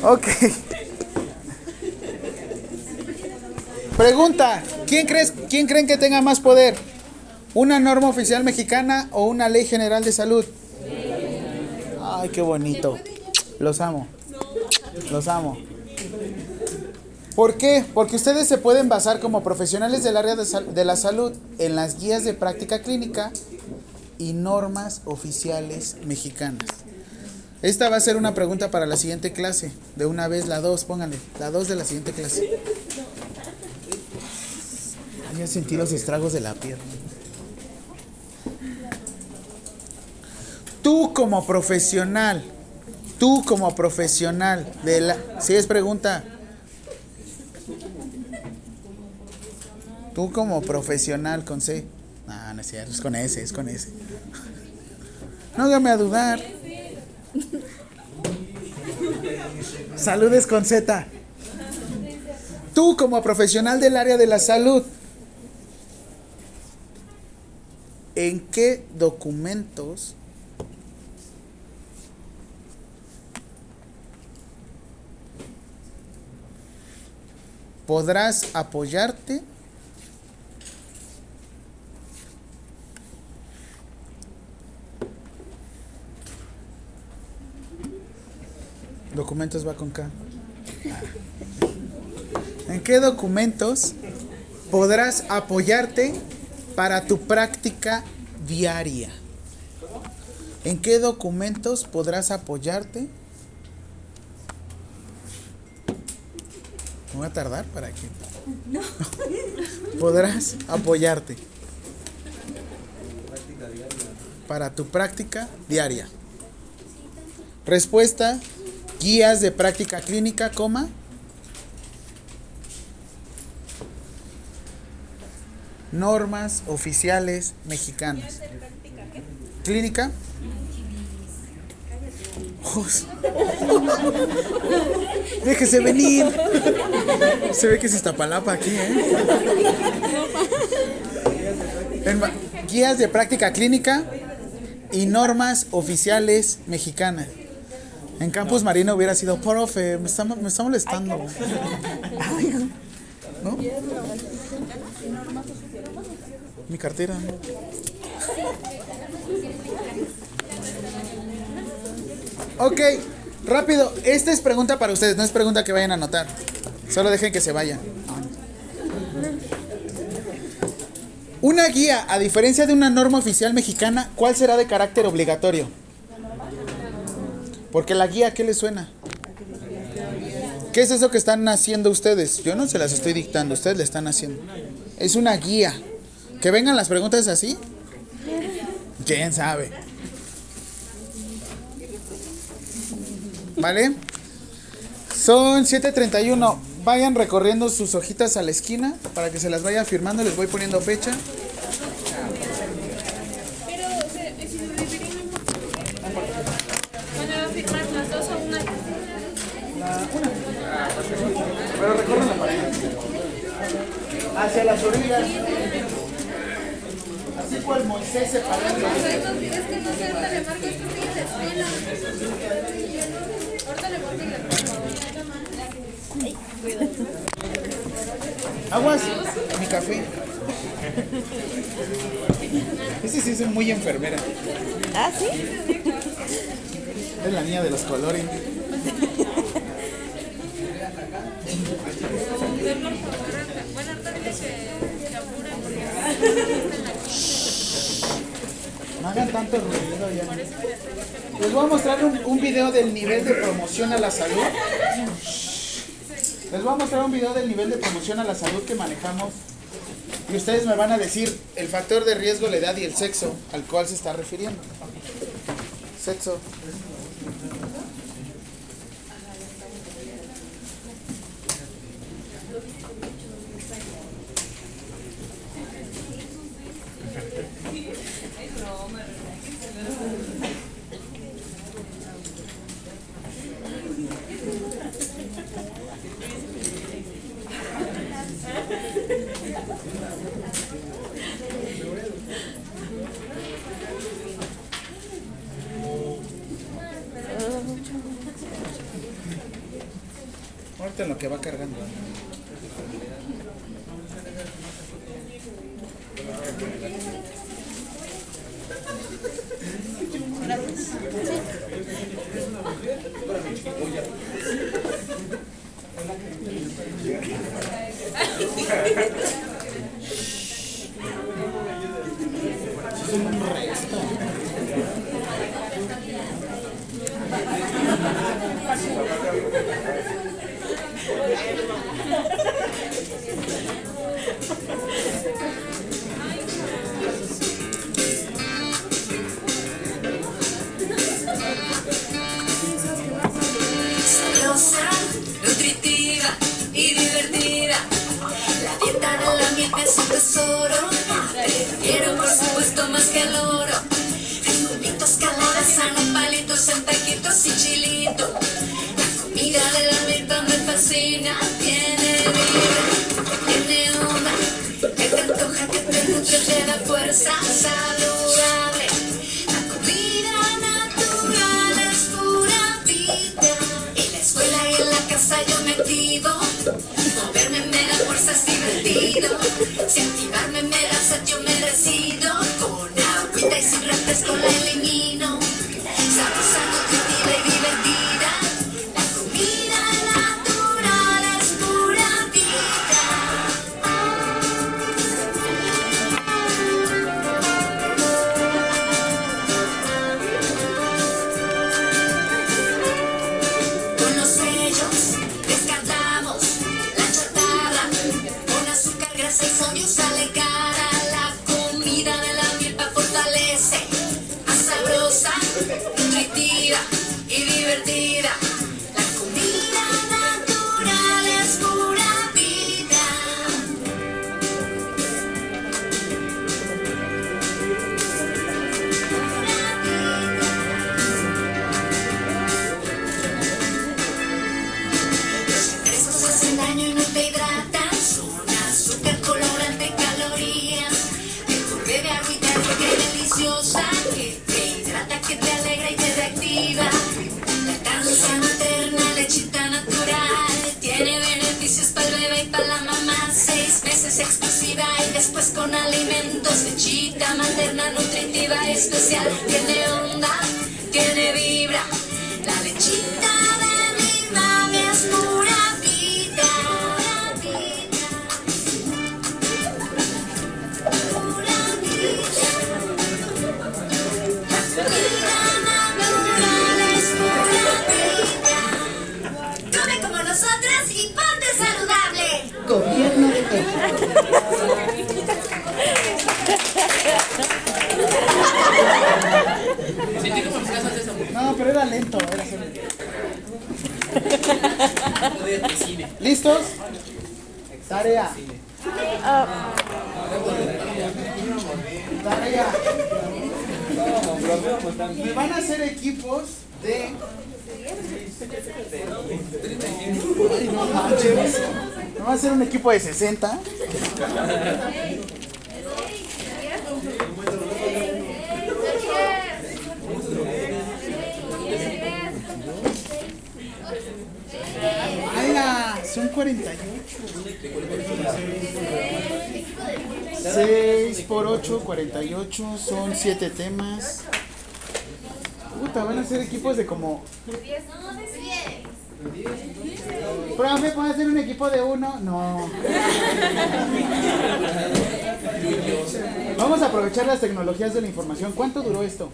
Ok. Pregunta, ¿quién, crees, ¿quién creen que tenga más poder? ¿Una norma oficial mexicana o una ley general de salud? Ay, qué bonito. Los amo. Los amo. ¿Por qué? Porque ustedes se pueden basar como profesionales del área de, la salud en las guías de práctica clínica y normas oficiales mexicanas. Esta va a ser una pregunta para la siguiente clase. De una vez la 2, pónganle. La 2 de la siguiente clase. Ya sentí los estragos de la pierna. Tú como profesional, tú como profesional de la... Si es pregunta. Tú como profesional con C. No, no es cierto, es con S, es con S. No hágame a dudar. Saludes con Z. Tú como profesional del área de la salud, ¿en qué documentos podrás apoyarte Documentos va con K. ¿En qué documentos podrás apoyarte para tu práctica diaria? ¿En qué documentos podrás apoyarte? ¿Me voy a tardar para que podrás apoyarte para tu práctica diaria? Respuesta, guías de práctica clínica, coma. Normas oficiales mexicanas. ¿Clínica? Jos. Déjese venir. Se ve que es Iztapalapa aquí, ¿eh? En guías de práctica clínica y normas oficiales mexicanas. En Campus Marino hubiera sido, profe, me está, me está molestando. Ay, ¿No? Mi cartera. Ok, rápido. Esta es pregunta para ustedes, no es pregunta que vayan a anotar. Solo dejen que se vayan. Una guía, a diferencia de una norma oficial mexicana, ¿cuál será de carácter obligatorio? Porque la guía, ¿qué les suena? ¿Qué es eso que están haciendo ustedes? Yo no se las estoy dictando, ustedes le están haciendo. Es una guía. Que vengan las preguntas así. ¿Quién sabe? ¿Vale? Son 7.31. Vayan recorriendo sus hojitas a la esquina para que se las vaya firmando. Les voy poniendo fecha. Pero recorren la pared. Hacia las orillas. Así cual Moisés se paró. Aguas, mi café. Ese sí es muy enfermera. ¿Ah, sí? Es la niña de los colores. No hagan tanto ruido ya. Les voy a mostrar un, un video del nivel de promoción a la salud. Les voy a mostrar un video del nivel de promoción a la salud que manejamos. Y ustedes me van a decir el factor de riesgo, la edad y el sexo al cual se está refiriendo. Sexo. Dieta materna nutritiva especial, tiene onda. talento. ¿Listos? Tarea. Tarea. Me van a hacer equipos de. No, no va a ser un equipo de 60. Son 48. 6 por 8, 48. Son 7 temas. Puta, van a ser equipos de como. Profe, ¿puedo hacer un equipo de uno? No. Vamos a aprovechar las tecnologías de la información. ¿Cuánto duró esto?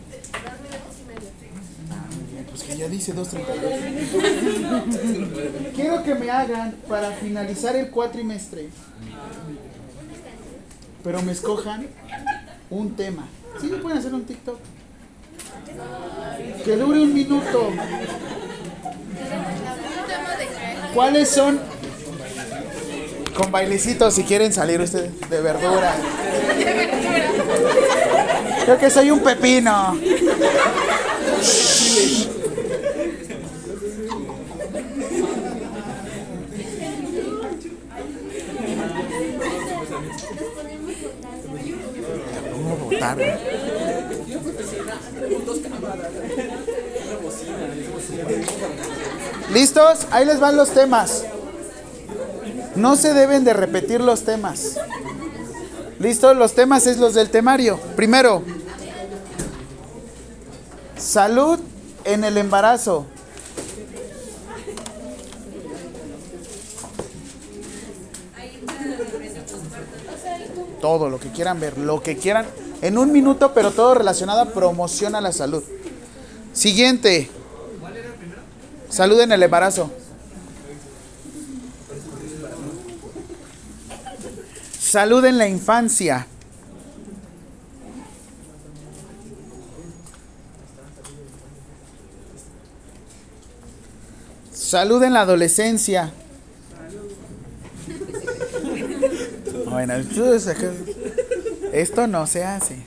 Pues que ya dice 2.32. Quiero que me hagan para finalizar el cuatrimestre. Pero me escojan un tema. Sí, me pueden hacer un TikTok. Que dure un minuto. ¿Cuáles son? Con bailecitos si quieren salir ustedes de verdura. Creo que soy un pepino. ¿Listos? Ahí les van los temas. No se deben de repetir los temas. ¿Listos? Los temas es los del temario. Primero, salud en el embarazo. Todo lo que quieran ver, lo que quieran. En un minuto, pero todo relacionado a promoción a la salud. Siguiente. Salud en el embarazo. Salud en la infancia. Salud en la adolescencia. Bueno, acá- esto no se hace.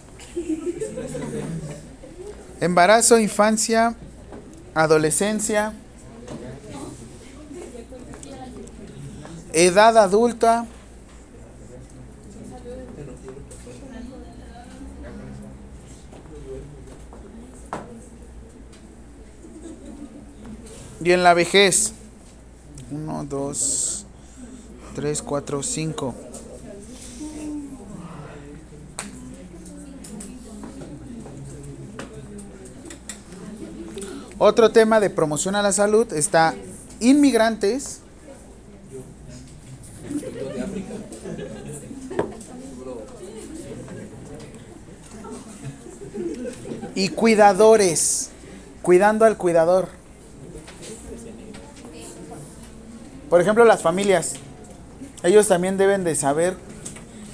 Embarazo, infancia, adolescencia, edad adulta, y en la vejez. Uno, dos, tres, cuatro, cinco. Otro tema de promoción a la salud está inmigrantes. Y cuidadores, cuidando al cuidador. Por ejemplo, las familias. Ellos también deben de saber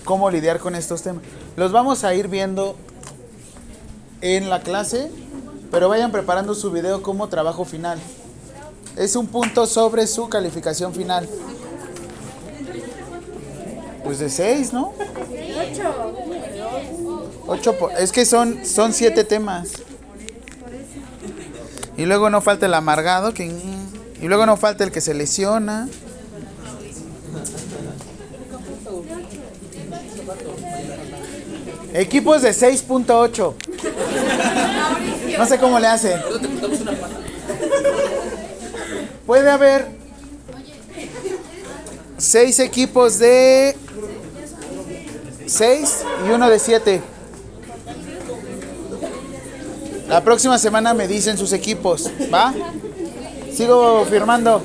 cómo lidiar con estos temas. Los vamos a ir viendo en la clase, pero vayan preparando su video como trabajo final. Es un punto sobre su calificación final. Pues de 6, ¿no? 8. Es que son, son siete temas. Y luego no falta el amargado. Y luego no falta el que se lesiona. Equipos de 6.8. No sé cómo le hacen. Puede haber seis equipos de 6 y uno de 7. La próxima semana me dicen sus equipos, ¿va? Sigo firmando.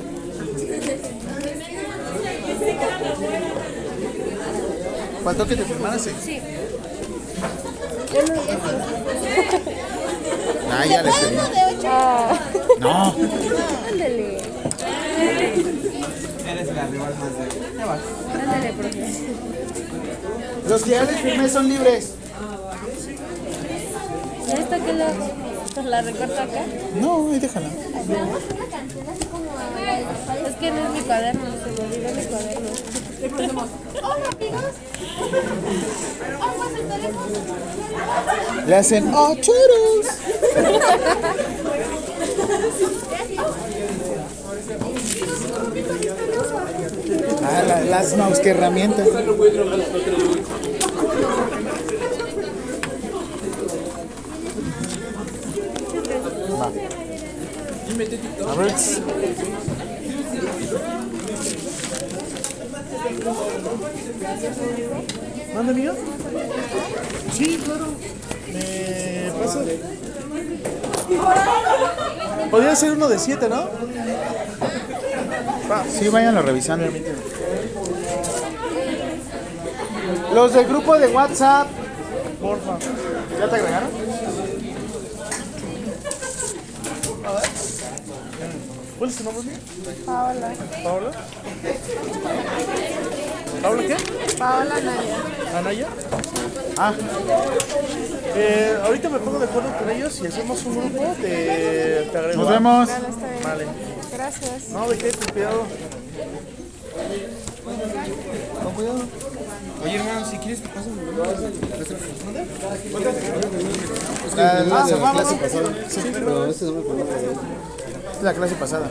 ¿Faltó que te firmaras? Sí. Ah, ya le firmé. No. Ándale. Eres la rival más de. Ya vas. Ándale, profe. Los que ya les firmé son libres. ¿Ya está que la, la recorto acá? No, ahí déjala. Es que no es mi cuaderno, se me olvidó mi cuaderno. Le hacen, ¡oh, churros! Ah, la- las mouse que herramientas. Va. A ver. ¿Manda mío? Sí, claro. Me pasa. Podría ser uno de siete, ¿no? Sí, váyanlo revisando. Los del grupo de WhatsApp. Porfa. ¿Ya te agregaron? ¿Cuál es tu nombre? Paola. ¿Paola? ¿Paola qué? Paola Naya. ¿Anaya? Ah, Eh, ahorita me pongo de acuerdo con ellos y hacemos un grupo. Te, te agrego. nos vemos. Está bien. Vale. Gracias. No, de qué, ten cuidado. Con cuidado. Oye, hermano, si quieres te paso La, la- Ah, se va, clase ¿no? pasada. Sí, Pero este no es la clase pasada.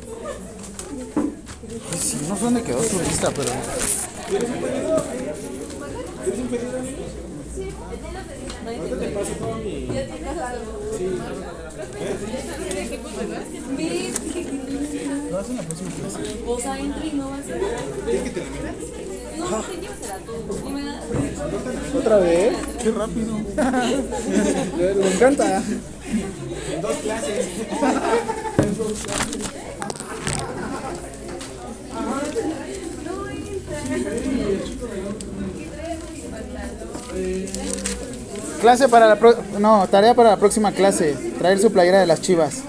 Sí, no sé dónde quedó su lista, pero. No, es en la próxima clase. O sea, entra y no va a ser. ¿Quieres que te la No, te llévasela tú. ¿Otra vez? Qué rápido. Me encanta. Clase para la pro- no, tarea para la próxima clase, traer su playera de las Chivas.